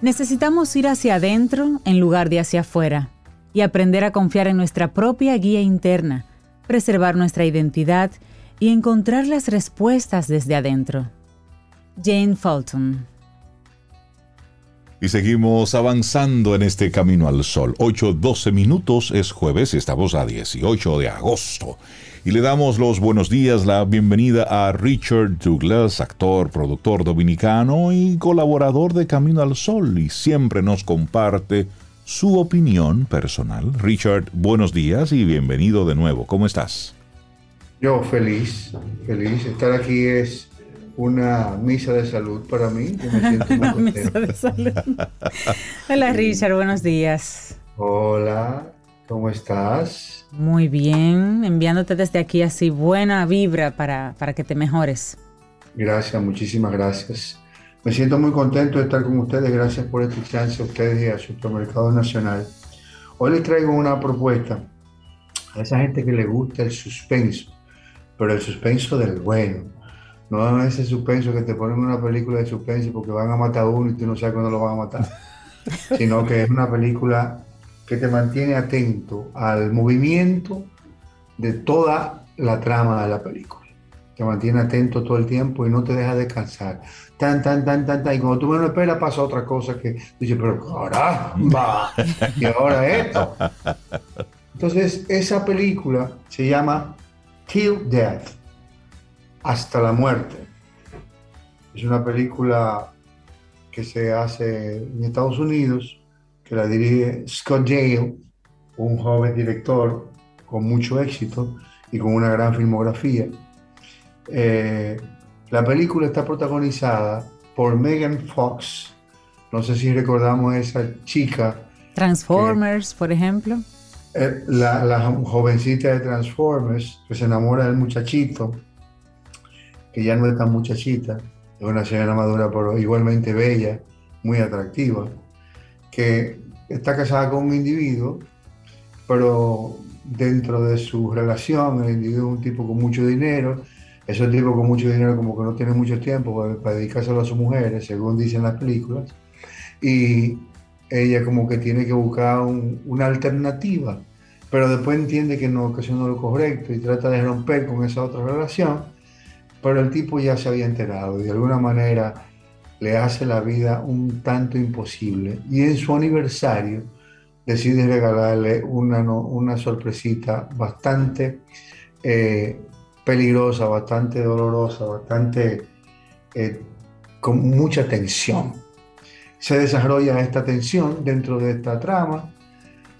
Necesitamos ir hacia adentro en lugar de hacia afuera y aprender a confiar en nuestra propia guía interna, preservar nuestra identidad y encontrar las respuestas desde adentro. Jane Fulton. Y seguimos avanzando en este camino al sol. 8.12 minutos es jueves, estamos a 18 de agosto. Y le damos los buenos días, la bienvenida a Richard Douglas, actor, productor dominicano y colaborador de Camino al Sol. Y siempre nos comparte su opinión personal. Richard, buenos días y bienvenido de nuevo. ¿Cómo estás? Yo feliz, feliz. Estar aquí es una misa de salud para mí. Yo me siento [LAUGHS] muy Misa contento. de salud. Hola Richard, buenos días. Hola, ¿cómo estás? Muy bien, enviándote desde aquí así buena vibra para, para que te mejores. Gracias, muchísimas gracias. Me siento muy contento de estar con ustedes. Gracias por este chance a ustedes y a Supermercado Nacional. Hoy les traigo una propuesta a esa gente que le gusta el suspenso, pero el suspenso del bueno. No ese suspenso que te ponen en una película de suspenso porque van a matar a uno y tú no sabes cuándo lo van a matar, [LAUGHS] sino que es una película que te mantiene atento al movimiento de toda la trama de la película. Te mantiene atento todo el tiempo y no te deja descansar. Tan, tan, tan, tan, tan. Y cuando tú menos esperas pasa otra cosa que dices, pero caramba, y ahora esto. [LAUGHS] Entonces, esa película se llama Till Death, hasta la muerte. Es una película que se hace en Estados Unidos, que la dirige Scott Yale, un joven director con mucho éxito y con una gran filmografía. Eh, la película está protagonizada por Megan Fox. No sé si recordamos a esa chica, Transformers, por ejemplo. eh, la, la jovencita de Transformers, que se enamora del muchachito, que ya no es tan muchachita, es una señora madura, pero igualmente bella, muy atractiva, que está casada con un individuo, pero dentro de su relación, el individuo es un tipo con mucho dinero, esos tipos con mucho dinero como que no tienen mucho tiempo para, para dedicárselo a sus mujeres, según dicen las películas, y ella como que tiene que buscar un- una alternativa, pero después entiende que no, que eso no es lo correcto y trata de romper con esa otra relación, pero el tipo ya se había enterado y de alguna manera le hace la vida un tanto imposible. Y en su aniversario decide regalarle una, una sorpresita bastante eh, peligrosa, bastante dolorosa, bastante eh, con mucha tensión. Se desarrolla esta tensión dentro de esta trama.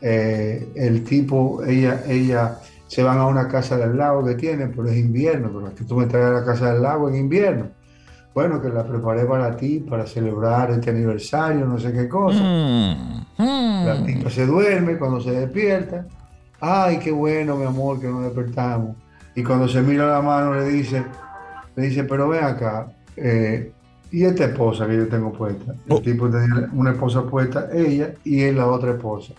Eh, el tipo, ella, ella se van a una casa del lago que tiene, pero es invierno, pero es que tú me traes a la casa del lago en invierno. Bueno, que la preparé para ti, para celebrar este aniversario, no sé qué cosa. La tipa se duerme, cuando se despierta, ay, qué bueno, mi amor, que nos despertamos. Y cuando se mira la mano le dice, le dice, pero ven acá, eh, ¿y esta esposa que yo tengo puesta? El Oh. tipo tenía una esposa puesta, ella, y él la otra esposa.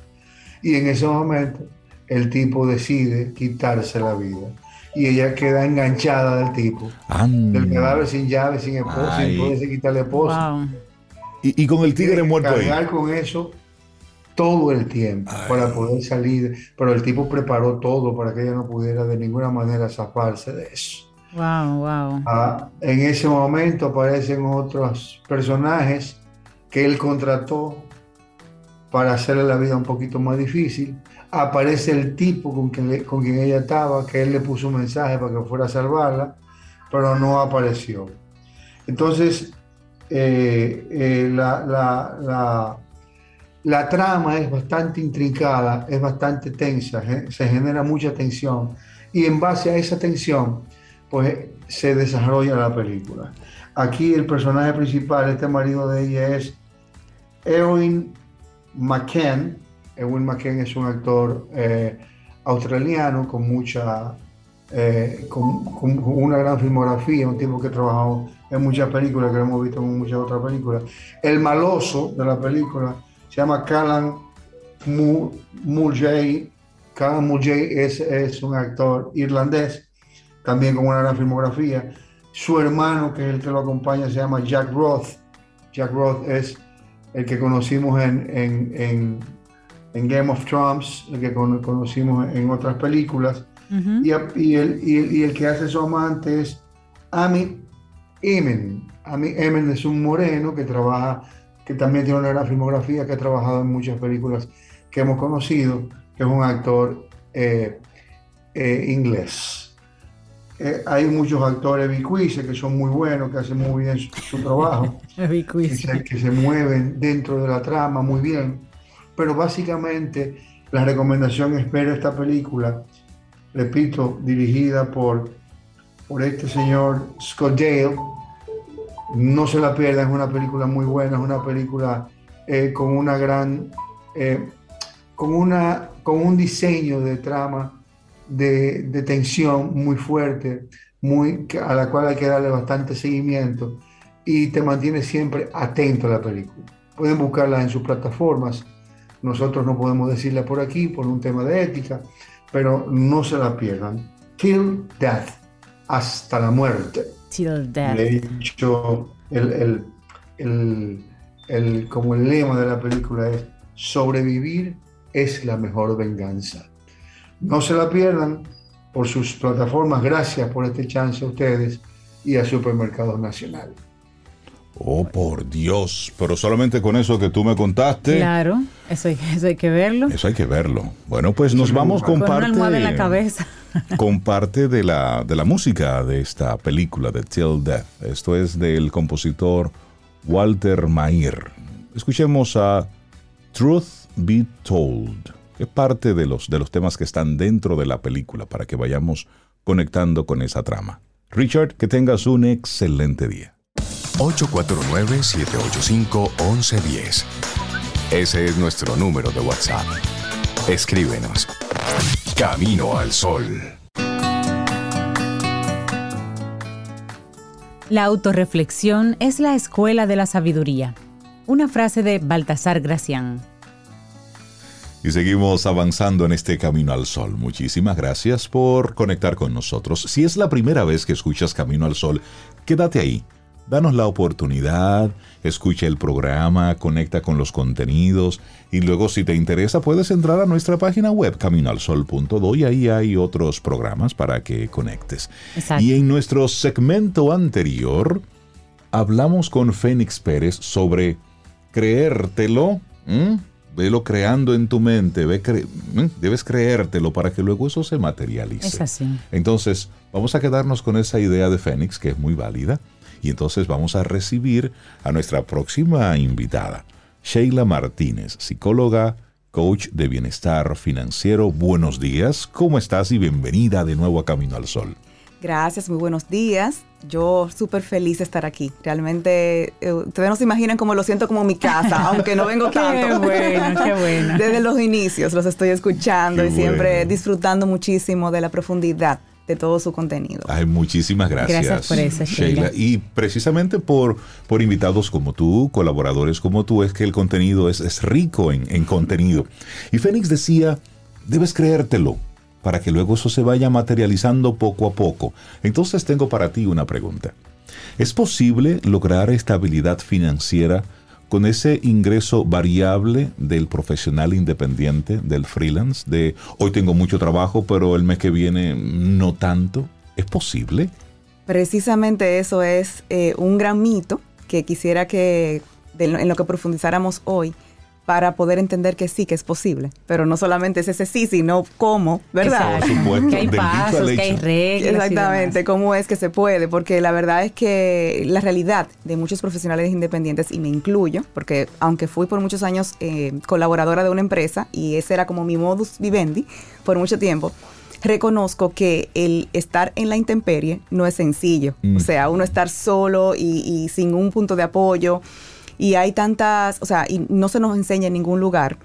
Y en ese momento el tipo decide quitarse la vida. Y ella queda enganchada del tipo, Anda. del cadáver sin llave, sin esposa, sin poderse quitar la esposa. Wow. Y, y con el tigre muerto ahí. cargar con eso todo el tiempo Ay. para poder salir, pero el tipo preparó todo para que ella no pudiera de ninguna manera zafarse de eso. Wow, wow. Ah, en ese momento aparecen otros personajes que él contrató para hacerle la vida un poquito más difícil. Aparece el tipo con quien, con quien ella estaba, que él le puso un mensaje para que fuera a salvarla, pero no apareció. Entonces, eh, eh, la, la- la- trama es bastante intrincada, es bastante tensa, se genera mucha tensión y en base a esa tensión, pues se desarrolla la película. Aquí el personaje principal, este marido de ella es Eowyn McKen. Eowyn McKen es un actor eh, australiano con mucha, eh, con, una gran filmografía, un tipo que ha trabajado en muchas películas, que lo hemos visto en muchas otras películas. El maloso de la película se llama Callan Mu- Mulgay. Callan Mulgay es, es un actor irlandés, también con una gran filmografía. Su hermano, que es el que lo acompaña, se llama Jack Roth. Jack Roth es el que conocimos en- en- en Game of Thrones, el que cono- conocimos en otras películas. Ujú. Y, a- y el, y el- y el que hace su amante es Ami Emen. Ami Emen es un moreno que trabaja, que también tiene una gran filmografía, que ha trabajado en muchas películas que hemos conocido, que es un actor eh, eh, inglés. Eh, hay muchos actores bicuices que son muy buenos, que hacen muy bien su, su trabajo [LAUGHS] que se, que se mueven dentro de la trama muy bien. Pero básicamente la recomendación es ver esta película, repito, dirigida por, por este señor Scott Dale. No se la pierdan, es una película muy buena, es una película eh, con una gran, eh, con, una, con un diseño de trama de, de tensión muy fuerte, muy, a la cual hay que darle bastante seguimiento y te mantiene siempre atento a la película. Pueden buscarla en sus plataformas. Nosotros no podemos decirla por aquí por un tema de ética, pero no se la pierdan. Till Death, hasta la muerte. Till death. De hecho, el, el- el- el- como el lema de la película es, sobrevivir es la mejor venganza. No se la pierdan por sus plataformas. Gracias por este chance a ustedes y a Supermercados Nacional. Oh, por Dios. Pero solamente con eso que tú me contaste. Claro, eso hay, eso hay que verlo. Eso hay que verlo. Bueno, pues nos vamos con Con una parte, en la cabeza. [LAUGHS] con parte de la, de la música de esta película de Till Death. Esto es del compositor Walter Mayer. Escuchemos a Truth Be Told, que es parte de los, de los temas que están dentro de la película para que vayamos conectando con esa trama. Richard, que tengas un excelente día. 849-785-1110. Ese es nuestro número de WhatsApp. Escríbenos. Camino al Sol. La autorreflexión es la escuela de la sabiduría. Una frase de Baltasar Gracián. Y seguimos avanzando en este camino al sol. Muchísimas gracias por conectar con nosotros. Si es la primera vez que escuchas Camino al Sol, quédate ahí. Danos la oportunidad, escucha el programa, conecta con los contenidos y luego si te interesa puedes entrar a nuestra página web caminoalsol.do y ahí hay otros programas para que conectes. Exacto. Y en nuestro segmento anterior hablamos con Fénix Pérez sobre creértelo. ¿m? Velo creando en tu mente, ve cre- ¿m? debes creértelo para que luego eso se materialice. Es así. Entonces, vamos a quedarnos con esa idea de Fénix, que es muy válida, y entonces vamos a recibir a nuestra próxima invitada, Sheila Martínez, psicóloga, coach de bienestar financiero. Buenos días, ¿cómo estás? Y bienvenida de nuevo a Camino al Sol. Gracias, muy buenos días. Yo súper feliz de estar aquí. Realmente, eh, ustedes no se imaginan cómo lo siento como mi casa, [LAUGHS] aunque no vengo tanto. Qué bueno, qué [LAUGHS] bueno. Desde los inicios los estoy escuchando Qué y siempre disfrutando muchísimo de la profundidad de todo su contenido. Ay, muchísimas gracias. Gracias por eso, Sheila. Y precisamente por, por invitados como tú, colaboradores como tú, es que el contenido es, es rico en, en contenido. Y Fénix decía, debes creértelo para que luego eso se vaya materializando poco a poco. Entonces tengo para ti una pregunta. ¿Es posible lograr estabilidad financiera con ese ingreso variable del profesional independiente, del freelance, de hoy tengo mucho trabajo, pero el mes que viene no tanto? ¿Es posible? Precisamente eso es eh, un gran mito que quisiera que en lo que profundizáramos hoy para poder entender que sí, que es posible. Pero no solamente es ese sí, sino cómo, ¿verdad? Exacto. Por supuesto, Que hay pasos, que hay reglas. Exactamente, cómo es que se puede, porque la verdad es que la realidad de muchos profesionales independientes, y me incluyo, porque aunque fui por muchos años eh, colaboradora de una empresa y ese era como mi modus vivendi por mucho tiempo, reconozco que el estar en la intemperie no es sencillo. Mm. O sea, uno estar solo y, y sin un punto de apoyo. Y hay tantas, o sea, y no se nos enseña en ningún lugar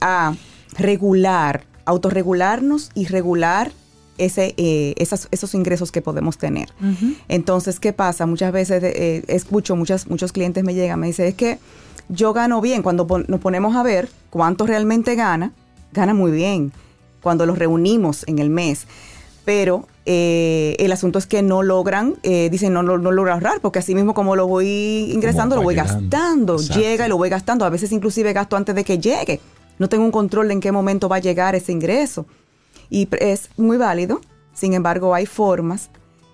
a regular, autorregularnos y regular ese, eh, esas- esos ingresos que podemos tener. Entonces, ¿qué pasa? Muchas veces eh, escucho, muchas, muchos clientes me llegan, me dicen, es que yo gano bien. Cuando pon- nos ponemos a ver cuánto realmente gana, gana muy bien. Cuando los reunimos en el mes. Pero eh, el asunto es que no logran, eh, dicen, no, no, no logro ahorrar, porque así mismo como lo voy ingresando, lo voy llegando. gastando. Exacto. Llega y lo voy gastando. A veces inclusive gasto antes de que llegue. No tengo un control de en qué momento va a llegar ese ingreso. Y es muy válido. Sin embargo, hay formas.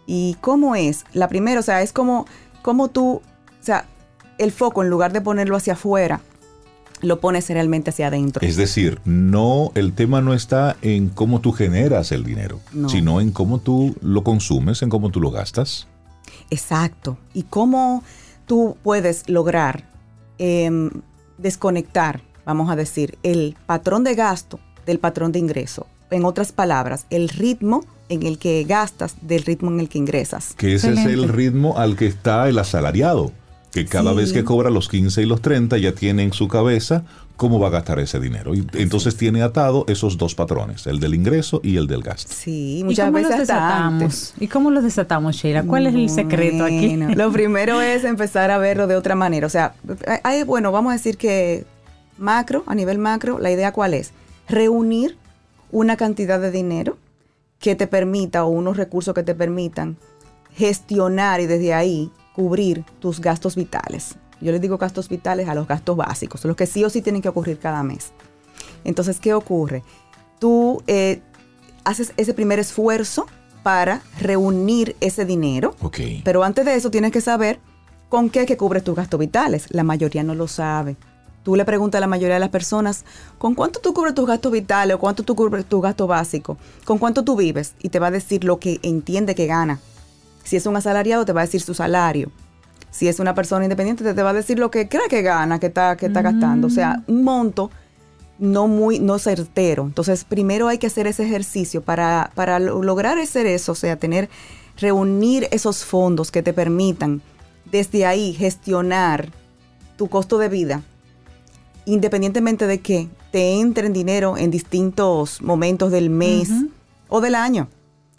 ¿Y cómo es? La primera, o sea, es como, como tú, o sea, el foco en lugar de ponerlo hacia afuera, lo pones realmente hacia adentro. Es decir, no, el tema no está en cómo tú generas el dinero, No. sino en cómo tú lo consumes, en cómo tú lo gastas. Exacto. ¿Y cómo tú puedes lograr em, desconectar, vamos a decir, el patrón de gasto del patrón de ingreso? En otras palabras, el ritmo en el que gastas del ritmo en el que ingresas. Que ese es el ritmo al que está el asalariado, que cada Sí. vez que cobra los 15 y los 30 ya tiene en su cabeza cómo va a gastar ese dinero. Y entonces tiene atado esos dos patrones, el del ingreso y el del gasto. Sí, ¿Y muchas cómo veces los hasta antes. desatamos? ¿Y cómo los desatamos, Sheila? ¿Cuál es el secreto aquí? Lo [LAUGHS] primero es empezar a verlo de otra manera. O sea, hay- bueno, vamos a decir que macro, a nivel macro, la idea cuál es? Reunir una cantidad de dinero que te permita o unos recursos que te permitan gestionar y desde ahí cubrir tus gastos vitales. Yo les digo gastos vitales a los gastos básicos, los que sí o sí tienen que ocurrir cada mes. Entonces, ¿qué ocurre? Tú eh, haces ese primer esfuerzo para reunir ese dinero, Ok. pero antes de eso tienes que saber con qué que cubres tus gastos vitales. La mayoría no lo sabe. Tú le preguntas a la mayoría de las personas, ¿con cuánto tú cubres tus gastos vitales o cuánto tú cubres tu gasto básico? ¿Con cuánto tú vives? Y te va a decir lo que entiende que gana. Si es un asalariado, te va a decir su salario. Si es una persona independiente, te, te va a decir lo que cree que gana, que está, que está gastando. O sea, un monto no muy no certero. Entonces, primero hay que hacer ese ejercicio para, para lo- lograr hacer eso, o sea, tener, reunir esos fondos que te permitan desde ahí gestionar tu costo de vida, independientemente de que te entre en dinero en distintos momentos del mes o del año.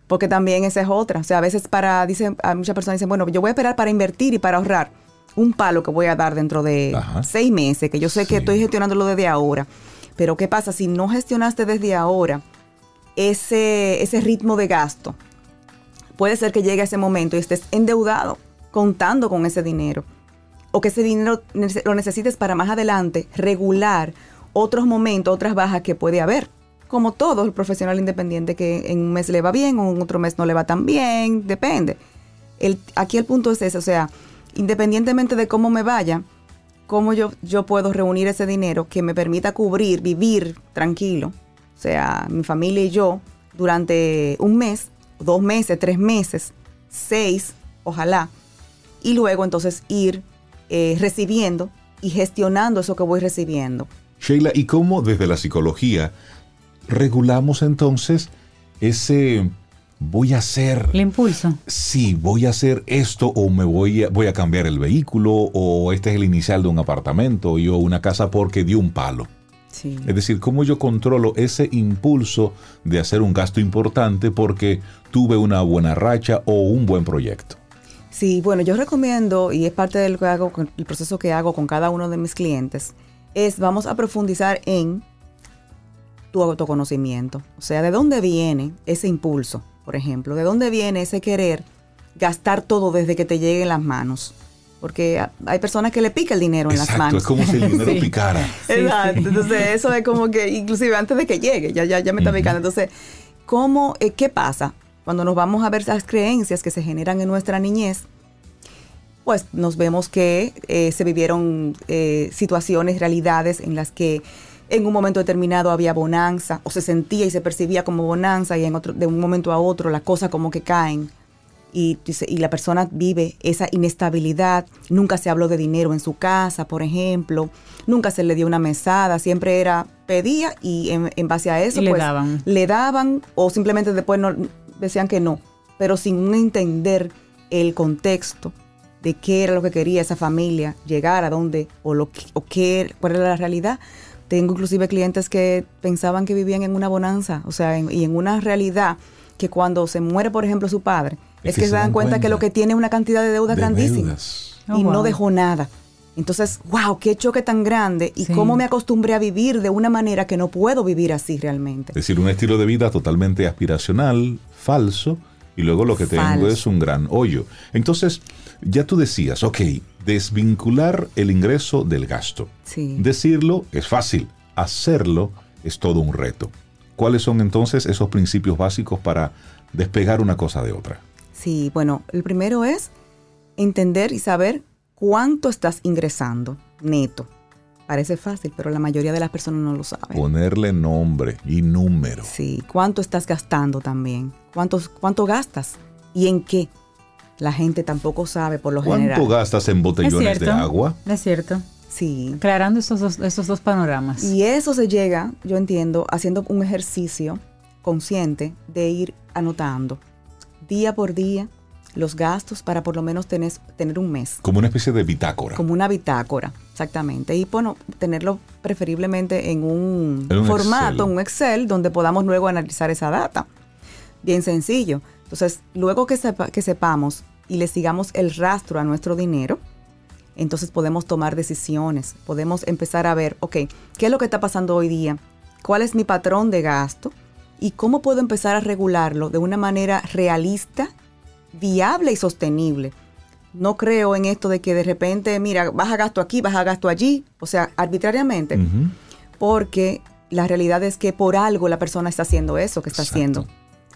Porque también esa es otra. O sea, a veces para, dicen, a muchas personas dicen, bueno, yo voy a esperar para invertir y para ahorrar un palo que voy a dar dentro de Ajá. seis meses, que yo sé que estoy gestionándolo desde ahora. Pero ¿qué pasa? Si no gestionaste desde ahora ese, ese ritmo de gasto, puede ser que llegue a ese momento y estés endeudado, contando con ese dinero. O que ese dinero lo necesites para más adelante regular otros momentos, otras bajas que puede haber. Como todo el profesional independiente que en un mes le va bien o en otro mes no le va tan bien, depende. El, aquí el punto es ese, o sea, independientemente de cómo me vaya, cómo yo, yo puedo reunir ese dinero que me permita cubrir, vivir tranquilo, o sea, mi familia y yo, durante un mes, dos meses, tres meses, seis, ojalá, y luego entonces ir eh, recibiendo y gestionando eso que voy recibiendo. Sheila, ¿y cómo desde la psicología regulamos entonces ese voy a hacer... El impulso. Sí, voy a hacer esto o me voy a, voy a cambiar el vehículo o este es el inicial de un apartamento o una casa porque dio un palo. Sí. Es decir, cómo yo controlo ese impulso de hacer un gasto importante porque tuve una buena racha o un buen proyecto. Sí, bueno, yo recomiendo, y es parte del que hago, el proceso que hago con cada uno de mis clientes, es vamos a profundizar en tu autoconocimiento. O sea, ¿de dónde viene ese impulso, por ejemplo? ¿De dónde viene ese querer gastar todo desde que te llegue en las manos? Porque hay personas que le pica el dinero en las manos. Es como si el dinero [LAUGHS] picara. [LAUGHS] Exacto. Entonces, eso es como que, inclusive antes de que llegue, ya, ya, ya me está picando. Entonces, ¿cómo, eh, ¿qué pasa? Cuando nos vamos a ver las creencias que se generan en nuestra niñez, pues nos vemos que eh, se vivieron eh, situaciones, realidades en las que en un momento determinado había bonanza o se sentía y se percibía como bonanza y en otro, de un momento a otro las cosas como que caen y, y, la persona vive esa inestabilidad. Nunca se habló de dinero en su casa, por ejemplo. Nunca se le dio una mesada. Siempre era pedía y en, base a eso le pues, daban. le daban o simplemente después no, decían que no, pero sin entender el contexto de qué era lo que quería esa familia, llegar a dónde o, lo, o qué, cuál era la realidad. Tengo inclusive clientes que pensaban que vivían en una bonanza, o sea, y en una realidad que cuando se muere, por ejemplo, su padre, es, que, se dan cuenta, que lo que tiene es una cantidad de deudas grandísimas y oh, no dejó nada. Entonces, wow, qué choque tan grande y cómo me acostumbré a vivir de una manera que no puedo vivir así realmente. Es decir, un estilo de vida totalmente aspiracional, falso, y luego lo que tengo es un gran hoyo. Entonces, ya tú decías, ok, desvincular el ingreso del gasto. Sí. Decirlo es fácil, hacerlo es todo un reto. ¿Cuáles son entonces esos principios básicos para despegar una cosa de otra? Sí, bueno, el primero es entender y saber cuánto estás ingresando neto. Parece fácil, pero la mayoría de las personas no lo saben. Ponerle nombre y número. Sí, cuánto estás gastando también. ¿Cuánto, cuánto gastas? ¿Y en qué? La gente tampoco sabe por lo general. ¿Cuánto gastas en botellones de agua? Es cierto. Sí. Aclarando esos dos, esos dos panoramas. Y eso se llega, yo entiendo, haciendo un ejercicio consciente de ir anotando día por día los gastos para por lo menos tener, tener un mes. Como una especie de bitácora. Como una bitácora, exactamente. Y bueno, tenerlo preferiblemente en un, formato, un Excel, donde podamos luego analizar esa data. Bien sencillo. Entonces, luego que, que sepamos y le sigamos el rastro a nuestro dinero, entonces podemos tomar decisiones, podemos empezar a ver, ok, ¿qué es lo que está pasando hoy día? ¿Cuál es mi patrón de gasto? ¿Y cómo puedo empezar a regularlo de una manera realista viable y sostenible. No creo en esto de que de repente, mira, baja gasto aquí, baja gasto allí, o sea, arbitrariamente, porque la realidad es que por algo la persona está haciendo eso que está haciendo.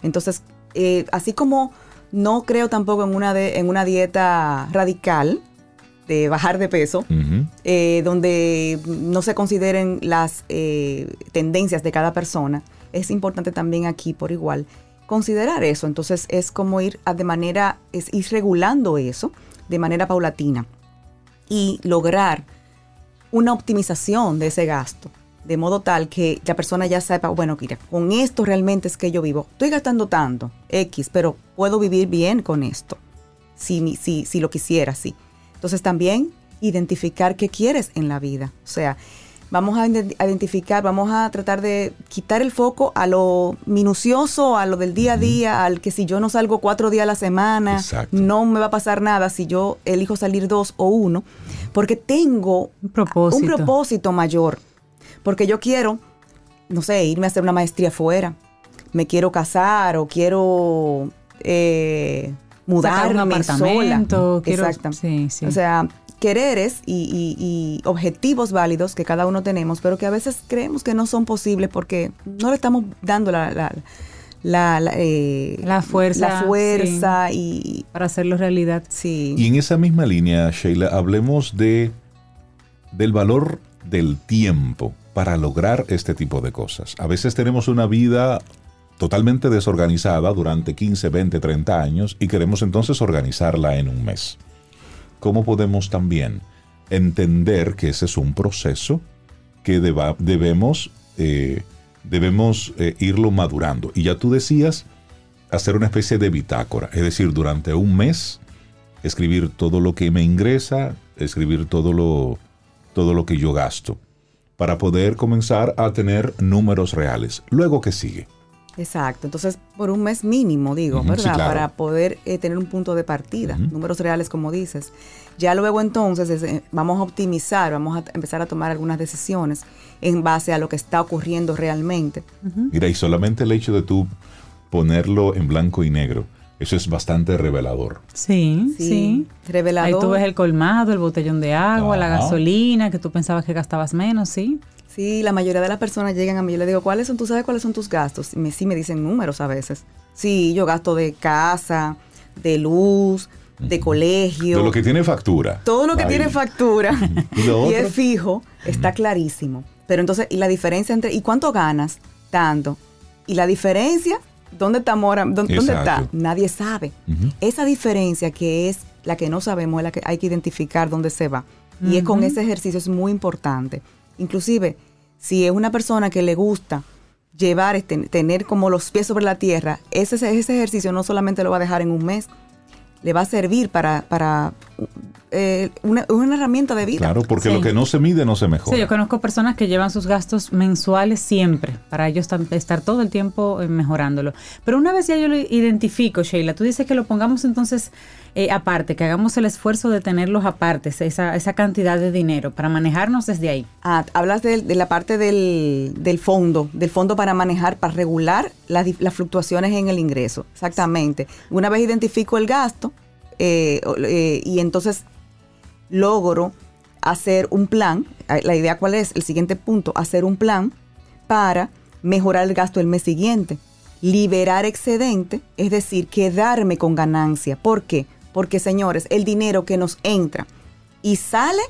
Entonces, eh, así como no creo tampoco en una, de, en una dieta radical de bajar de peso, eh, donde no se consideren las eh, tendencias de cada persona, es importante también aquí por igual considerar eso. Entonces es como ir de manera, es ir regulando eso de manera paulatina y lograr una optimización de ese gasto. De modo tal que la persona ya sepa, bueno, mira, con esto realmente es que yo vivo. Estoy gastando tanto, X, pero puedo vivir bien con esto, si, si, si lo quisiera, sí. Entonces también identificar qué quieres en la vida. O sea, vamos a identificar, vamos a tratar de quitar el foco a lo minucioso, a lo del día a día, al que si yo no salgo cuatro días a la semana, no me va a pasar nada si yo elijo salir dos o uno, porque tengo un propósito, un propósito mayor, porque yo quiero, no sé, irme a hacer una maestría fuera, me quiero casar o quiero... Eh, mudarme un apartamento, sola. Exacto. Sí, sí. O sea, quereres y, objetivos válidos que cada uno tenemos, pero que a veces creemos que no son posibles porque no le estamos dando la, la, la, eh, fuerza, la fuerza y para hacerlo realidad. Sí. Y en esa misma línea, Sheila, hablemos de del valor del tiempo para lograr este tipo de cosas. A veces tenemos una vida totalmente desorganizada durante 15, 20, 30 años y queremos entonces organizarla en un mes. ¿cómo podemos también entender que ese es un proceso que debemos, eh, debemos eh, irlo madurando? Y ya tú decías hacer una especie de bitácora, es decir, durante un mes escribir todo lo que me ingresa, escribir todo lo, todo lo que yo gasto, para poder comenzar a tener números reales. Luego, ¿qué sigue? Exacto, entonces por un mes mínimo, digo, ¿verdad? claro. Para poder eh, tener un punto de partida, números reales como dices. Ya luego entonces es, eh, vamos a optimizar, vamos a empezar a tomar algunas decisiones en base a lo que está ocurriendo realmente. Mira, y solamente el hecho de tú ponerlo en blanco y negro, eso es bastante revelador. Sí, sí. Revelador. Ahí tú ves el colmado, el botellón de agua, la gasolina, que tú pensabas que gastabas menos, sí. Sí, la mayoría de las personas llegan a mí, yo le digo, ¿cuáles son, tú sabes cuáles son tus gastos? Y me, sí me dicen números a veces. Sí, yo gasto de casa, de luz, de colegio. De lo que tiene factura. Todo lo que Ahí. tiene factura [LAUGHS] ¿Y lo y es fijo, está clarísimo. Pero entonces, ¿y la diferencia entre, ¿y cuánto ganas? Tanto. ¿Y la diferencia? ¿Dónde está Mora? ¿Dónde, dónde está? Nadie sabe. Esa diferencia que es la que no sabemos, es la que hay que identificar dónde se va. Y es con ese ejercicio, es muy importante. Inclusive, si es una persona que le gusta llevar, este, tener como los pies sobre la tierra, ese, ese ejercicio no solamente lo va a dejar en un mes, le va a servir para, para eh, una, una herramienta de vida. Claro, porque Sí. lo que no se mide no se mejora. Sí, yo conozco personas que llevan sus gastos mensuales siempre, para ellos estar todo el tiempo eh, mejorándolo. Pero una vez ya yo lo identifico, Sheila, tú dices que lo pongamos entonces eh, aparte, que hagamos el esfuerzo de tenerlos aparte, esa, esa cantidad de dinero, para manejarnos desde ahí. Ah, hablas de, la parte del, del fondo, del fondo para manejar, para regular las, las fluctuaciones en el ingreso. Exactamente. Una vez identifico el gasto eh, eh, y entonces logro hacer un plan. Ah, La idea cuál es, el siguiente punto, hacer un plan para mejorar el gasto el mes siguiente. Liberar excedente, es decir, quedarme con ganancia. ¿Por qué? Porque, señores, el dinero que nos entra y sale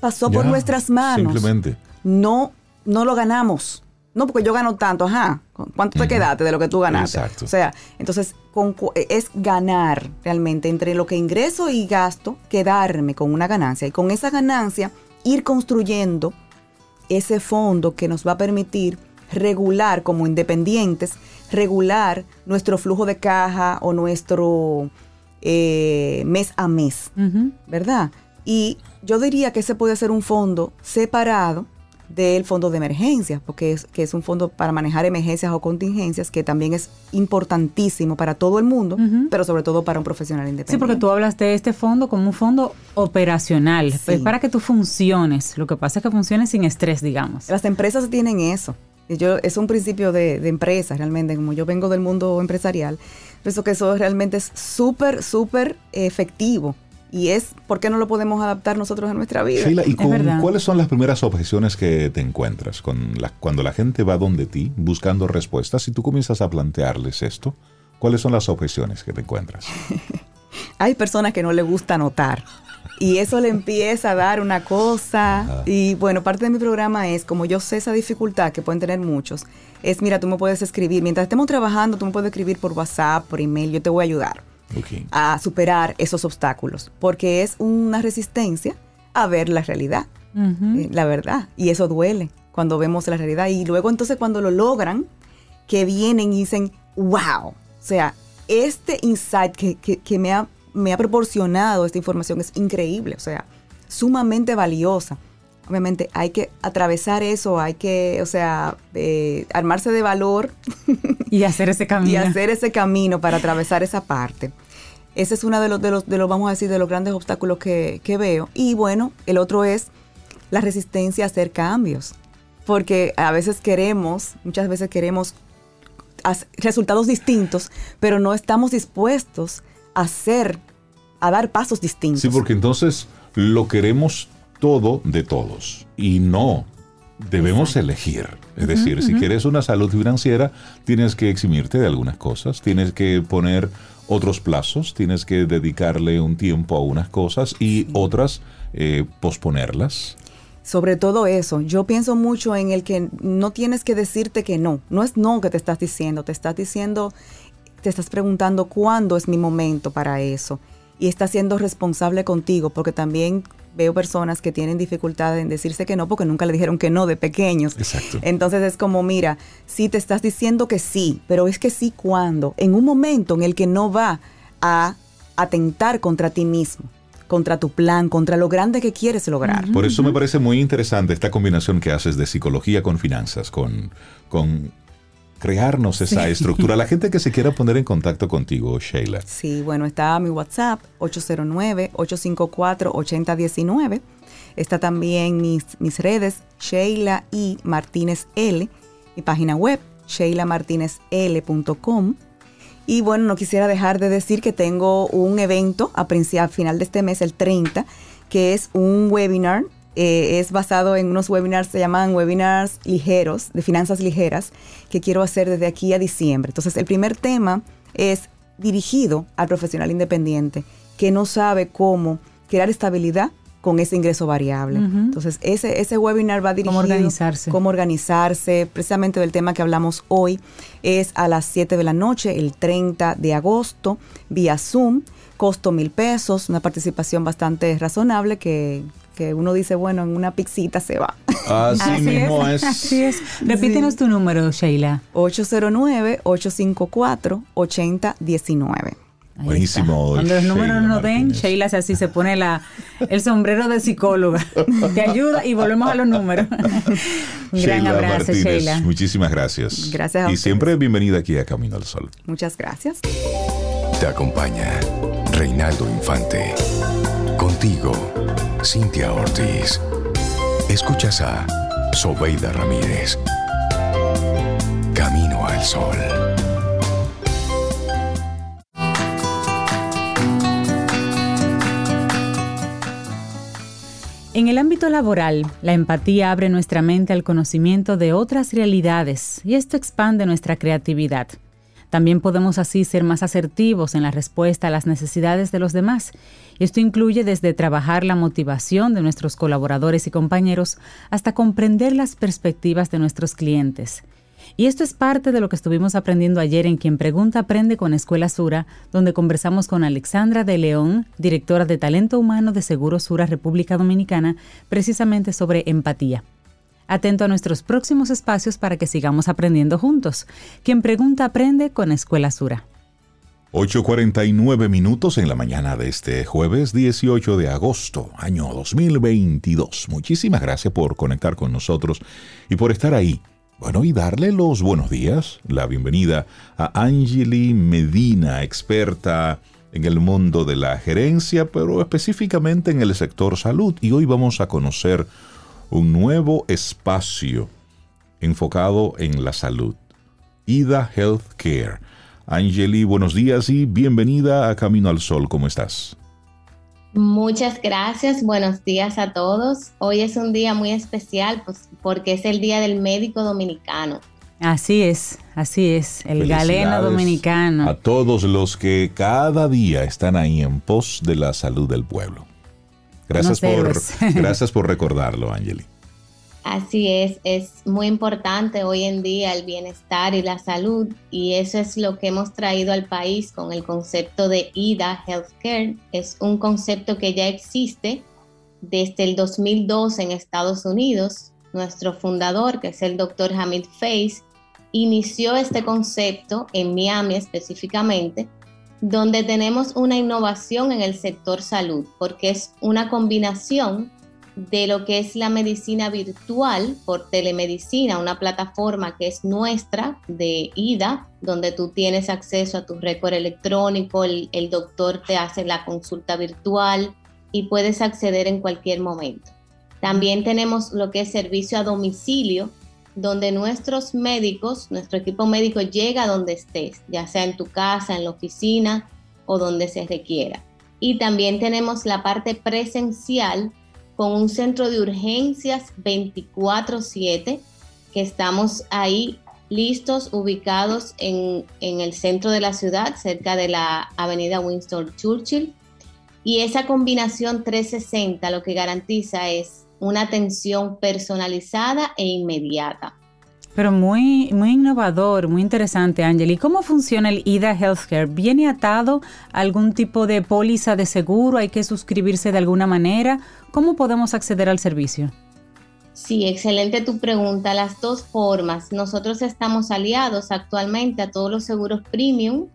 pasó por nuestras manos. Simplemente. No, no lo ganamos. No, porque yo gano tanto, ajá. ¿Cuánto te quedaste de lo que tú ganaste? Exacto. O sea, entonces con es ganar realmente entre lo que ingreso y gasto, quedarme con una ganancia. Y con esa ganancia ir construyendo ese fondo que nos va a permitir regular como independientes, regular nuestro flujo de caja o nuestro eh, mes a mes. ¿verdad? Y yo diría que ese puede ser un fondo separado del fondo de emergencias, porque es, que es un fondo para manejar emergencias o contingencias que también es importantísimo para todo el mundo, pero sobre todo para un profesional independiente. Sí, porque tú hablas de este fondo como un fondo operacional, Sí. es para que tú funciones. Lo que pasa es que funciones sin estrés, digamos. Las empresas tienen eso. Yo, es un principio de, de empresa, realmente, como yo vengo del mundo empresarial, pienso que eso realmente es súper, súper efectivo. Y es, ¿por qué no lo podemos adaptar nosotros a nuestra vida? Sheila, ¿y con cuáles son las primeras objeciones que te encuentras con la- cuando la gente va donde ti buscando respuestas y tú comienzas a plantearles esto? ¿Cuáles son las objeciones que te encuentras? [LAUGHS] hay personas que no le gusta anotar. Y eso le empieza a dar una cosa. Ajá. Y bueno, parte de mi programa es, como yo sé esa dificultad que pueden tener muchos, es, mira, tú me puedes escribir. Mientras estemos trabajando, tú me puedes escribir por WhatsApp, por email, yo te voy a ayudar Ok. a superar esos obstáculos. Porque es una resistencia a ver la realidad, eh, la verdad. Y eso duele cuando vemos la realidad. Y luego entonces cuando lo logran, que vienen y dicen, wow. O sea, este insight que, que- que me, ha, me ha proporcionado esta información es increíble, o sea, sumamente valiosa. Obviamente hay que atravesar eso, hay que, o sea, eh, armarse de valor [LAUGHS] Y hacer ese camino. y hacer ese camino para atravesar esa parte. Ese es uno de los, de los, de los, vamos a decir, de los grandes obstáculos que, que veo. Y bueno, el otro es la resistencia a hacer cambios. Porque a veces queremos, muchas veces queremos resultados distintos, pero no estamos dispuestos a hacer, a dar pasos distintos. Sí, porque entonces lo queremos todo de todos y no. Debemos elegir. Es decir, si quieres una salud financiera, tienes que eximirte de algunas cosas, tienes que poner otros plazos, tienes que dedicarle un tiempo a unas cosas y otras eh, posponerlas. Sobre todo eso, yo pienso mucho en el que no tienes que decirte que no. No es no que te estás diciendo, te estás diciendo, te estás preguntando cuándo es mi momento para eso. Y está siendo responsable contigo, porque también veo personas que tienen dificultad en decirse que no porque nunca le dijeron que no de pequeños. Exacto. Entonces es como, mira, si te estás diciendo que sí, pero es que sí cuando, en un momento en el que no va a atentar contra ti mismo, contra tu plan, contra lo grande que quieres lograr. Por eso me parece muy interesante esta combinación que haces de psicología con finanzas, con, con crearnos esa estructura. La gente que se quiera [LAUGHS] poner en contacto contigo, Sheila. Sí, bueno, está mi WhatsApp 809-854-8019. Está también mis, mis redes, Sheila y Martínez L, mi página web, sheilamartinezl.com. Y bueno, no quisiera dejar de decir que tengo un evento a, a final de este mes, el 30, que es un webinar eh, es basado en unos webinars, se llaman webinars ligeros, de finanzas ligeras, que quiero hacer desde aquí a diciembre. Entonces, el primer tema es dirigido al profesional independiente que no sabe cómo crear estabilidad con ese ingreso variable. Entonces, ese, ese webinar va dirigido... Cómo organizarse. Cómo organizarse, precisamente del tema que hablamos hoy, es a las 7 de la noche, el 30 de agosto, vía Zoom, costo mil pesos, una participación bastante razonable que que uno dice, bueno, en una pixita se va. Así, mismo es. Así es. Repítenos tu número, Sheila. 809-854-8019. Buenísimo. Cuando los números no den, Sheila así se pone la, el sombrero de psicóloga. [LAUGHS] Te ayuda y volvemos a los números. Un gran abrazo, Sheila. Muchísimas gracias. Gracias a Y siempre bienvenida aquí a Camino al Sol. Muchas gracias. Te acompaña Reinaldo Infante. Contigo Cintia Ortiz. Escuchas a Sobeida Ramírez. Camino al Sol. En el ámbito laboral, la empatía abre nuestra mente al conocimiento de otras realidades y esto expande nuestra creatividad. También podemos así ser más asertivos en la respuesta a las necesidades de los demás. Esto incluye desde trabajar la motivación de nuestros colaboradores y compañeros hasta comprender las perspectivas de nuestros clientes. Y esto es parte de lo que estuvimos aprendiendo ayer en Quien Pregunta Aprende con Escuela Sura, donde conversamos con Alexandra de León, directora de Talento Humano de Seguro Sura República Dominicana, precisamente sobre empatía. Atento a nuestros próximos espacios para que sigamos aprendiendo juntos. Quien pregunta aprende con Escuela Sura. 8.49 minutos en la mañana de este jueves 18 de agosto, año 2022. Muchísimas gracias por conectar con nosotros y por estar ahí. Bueno, y darle los buenos días, la bienvenida a Angeli Medina, experta en el mundo de la gerencia, pero específicamente en el sector salud. Y hoy vamos a conocer un nuevo espacio enfocado en la salud. IDA Healthcare. Angeli, buenos días y bienvenida a Camino al Sol. ¿Cómo estás? Muchas gracias, buenos días a todos. Hoy es un día muy especial pues, porque es el Día del Médico Dominicano. Así es, así es, el galeno dominicano. A todos los que cada día están ahí en pos de la salud del pueblo. Gracias, por, [LAUGHS] gracias por recordarlo, Angeli. Así es, es muy importante hoy en día el bienestar y la salud y eso es lo que hemos traído al país con el concepto de IDA Healthcare. Es un concepto que ya existe desde el 2002 en Estados Unidos. Nuestro fundador, que es el doctor Hamid Face, inició este concepto en Miami específicamente donde tenemos una innovación en el sector salud, porque es una combinación de lo que es la medicina virtual por telemedicina, una plataforma que es nuestra de IDA, donde tú tienes acceso a tu récord electrónico, el, el doctor te hace la consulta virtual y puedes acceder en cualquier momento. También tenemos lo que es servicio a domicilio, donde nuestros médicos, nuestro equipo médico llega donde estés, ya sea en tu casa, en la oficina o donde se requiera. Y también tenemos la parte presencial con un centro de urgencias 24/7, que estamos ahí listos, ubicados en, en, el centro de la ciudad, cerca de la avenida Winston Churchill. Y esa combinación 360 lo que garantiza es una atención personalizada e inmediata. Pero muy, muy innovador, muy interesante, Ángel. ¿Y cómo funciona el IDA Healthcare? ¿Viene atado a algún tipo de póliza de seguro? ¿Hay que suscribirse de alguna manera? ¿Cómo podemos acceder al servicio? Sí, excelente tu pregunta. Las dos formas. Nosotros estamos aliados actualmente a todos los seguros premium,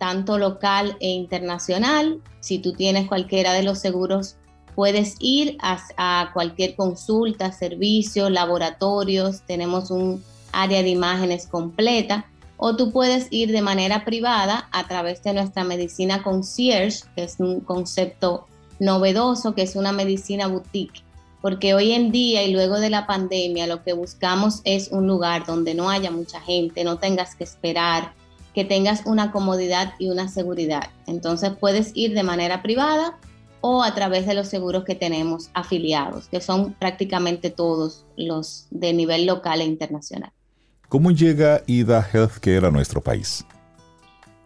tanto local e internacional. Si tú tienes cualquiera de los seguros, puedes ir a, cualquier consulta, servicio, laboratorios. Tenemos un área de imágenes completa. O tú puedes ir de manera privada a través de nuestra medicina concierge, que es un concepto novedoso, que es una medicina boutique porque hoy en día y luego de la pandemia lo que buscamos es un lugar donde no haya mucha gente, no tengas que esperar, que tengas una comodidad y una seguridad. Entonces puedes ir de manera privada o a través de los seguros que tenemos afiliados, que son prácticamente todos los de nivel local e internacional. ¿Cómo llega IDA Healthcare a nuestro país?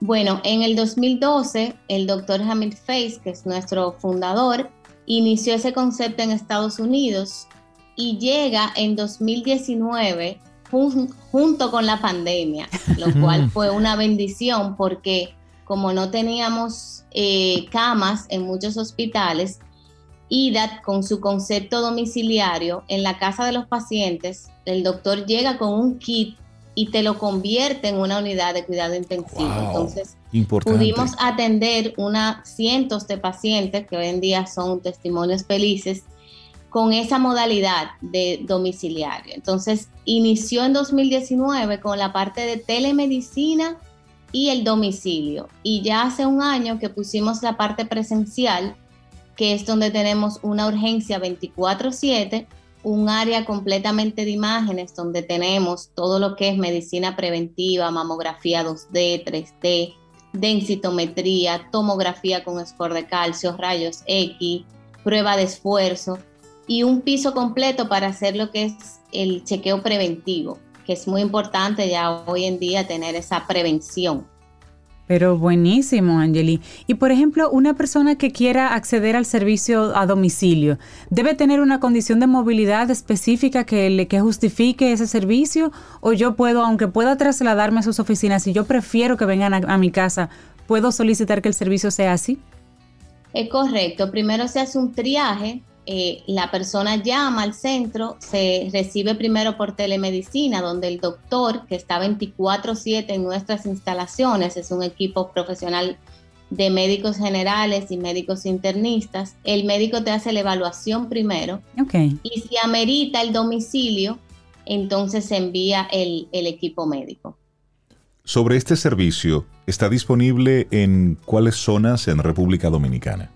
Bueno, en el 2012, el doctor Hamid Face, que es nuestro fundador, inició ese concepto en Estados Unidos y llega en 2019 junto con la pandemia, lo cual [LAUGHS] fue una bendición porque como no teníamos eh, camas en muchos hospitales, IDAT con su concepto domiciliario en la casa de los pacientes, el doctor llega con un kit y te lo convierte en una unidad de cuidado intensivo. Entonces, pudimos atender una cientos de pacientes que hoy en día son testimonios felices con esa modalidad de domiciliario. Entonces, inició en 2019 con la parte de telemedicina y el domicilio. Y ya hace un año que pusimos la parte presencial, que es donde tenemos una urgencia 24/7 un área completamente de imágenes donde tenemos todo lo que es medicina preventiva, mamografía 2D, 3D, densitometría, tomografía con score de calcio, rayos X, prueba de esfuerzo y un piso completo para hacer lo que es el chequeo preventivo, que es muy importante ya hoy en día tener esa prevención. Pero buenísimo, Angeli. Y por ejemplo, una persona que quiera acceder al servicio a domicilio, ¿debe tener una condición de movilidad específica que, le, que justifique ese servicio? ¿O yo puedo, aunque pueda trasladarme a sus oficinas, si yo prefiero que vengan a, a mi casa, ¿puedo solicitar que el servicio sea así? Es correcto. Primero se hace un triaje eh, la persona llama al centro, se recibe primero por telemedicina, donde el doctor, que está 24/7 en nuestras instalaciones, es un equipo profesional de médicos generales y médicos internistas, el médico te hace la evaluación primero y si amerita el domicilio, entonces se envía el, el equipo médico. Sobre este servicio, ¿está disponible en cuáles zonas en República Dominicana?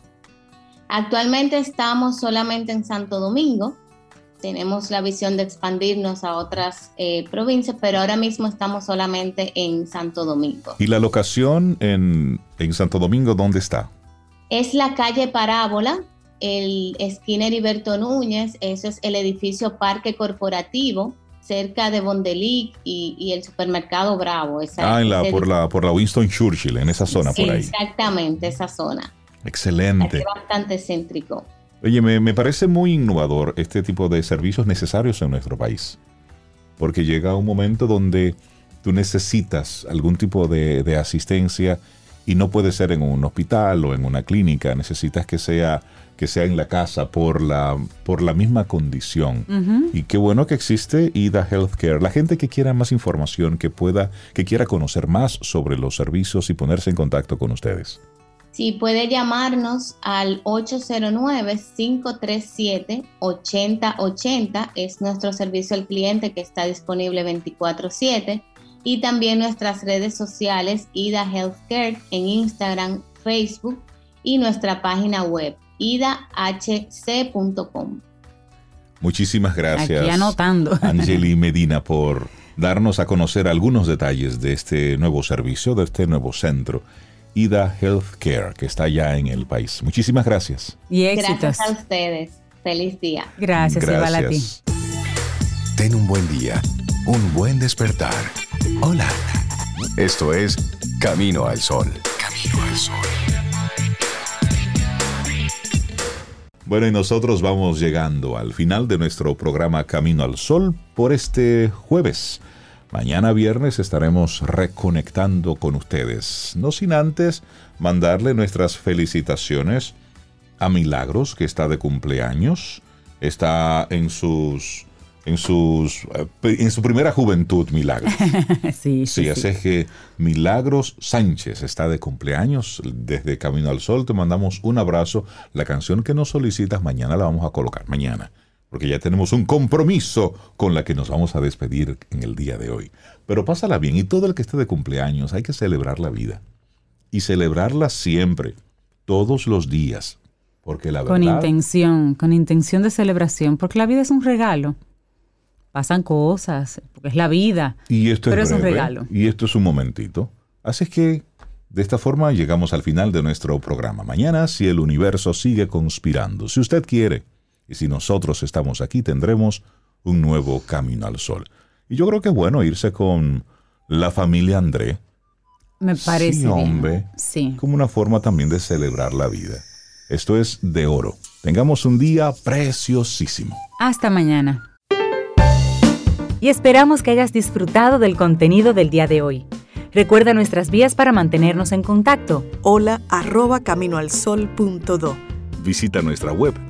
Actualmente estamos solamente en Santo Domingo. Tenemos la visión de expandirnos a otras eh, provincias, pero ahora mismo estamos solamente en Santo Domingo. ¿Y la locación en, en Santo Domingo dónde está? Es la calle Parábola, el esquina Heriberto Núñez, eso es el edificio Parque Corporativo, cerca de Bondelic y, el supermercado Bravo. ah, en la, por, la, por la Winston Churchill, en esa zona por ahí. Exactamente, esa zona. Excelente. bastante céntrico. Oye, me, parece muy innovador este tipo de servicios necesarios en nuestro país. Porque llega un momento donde tú necesitas algún tipo de, asistencia y no puede ser en un hospital o en una clínica, necesitas que sea que sea en la casa por la por la misma condición. Y qué bueno que existe IDA Healthcare. La gente que quiera más información, que pueda que quiera conocer más sobre los servicios y ponerse en contacto con ustedes. Sí, puede llamarnos al 809-537-8080, es nuestro servicio al cliente que está disponible 24/7 y también nuestras redes sociales IDA Healthcare en Instagram, Facebook y nuestra página web idahc.com. Muchísimas gracias. Aquí anotando. Angeli [LAUGHS] Medina por darnos a conocer algunos detalles de este nuevo servicio, de este nuevo centro Ida Healthcare, que está ya en el país. Muchísimas gracias. Y éxitos. Gracias a ustedes. Feliz día. Gracias, gracias. a ti. Ten un buen día, un buen despertar. Hola. Esto es Camino al Sol. Camino al Sol. Bueno, y nosotros vamos llegando al final de nuestro programa Camino al Sol por este jueves. Mañana viernes estaremos reconectando con ustedes, no sin antes mandarle nuestras felicitaciones a Milagros, que está de cumpleaños, está en sus en sus eh, en su primera juventud Milagros. [LAUGHS] sí, sí, sí, así es que Milagros Sánchez está de cumpleaños desde Camino al Sol. Te mandamos un abrazo. La canción que nos solicitas mañana la vamos a colocar mañana, porque ya tenemos un compromiso con la que nos vamos a despedir en el día de hoy. Pero pásala bien y todo el que esté de cumpleaños hay que celebrar la vida y celebrarla siempre, todos los días, porque la verdad Con intención, con intención de celebración, porque la vida es un regalo. Pasan cosas, porque es la vida. Y esto pero es, es un regalo. Y esto es un momentito. Así es que de esta forma llegamos al final de nuestro programa. Mañana, si el universo sigue conspirando, si usted quiere, y si nosotros estamos aquí, tendremos un nuevo camino al sol. Y yo creo que es bueno irse con la familia André. Me parece. Sí, bien. hombre. Sí. Como una forma también de celebrar la vida. Esto es de oro. Tengamos un día preciosísimo. Hasta mañana. Y esperamos que hayas disfrutado del contenido del día de hoy. Recuerda nuestras vías para mantenernos en contacto. Hola arroba caminoalsol.do. Visita nuestra web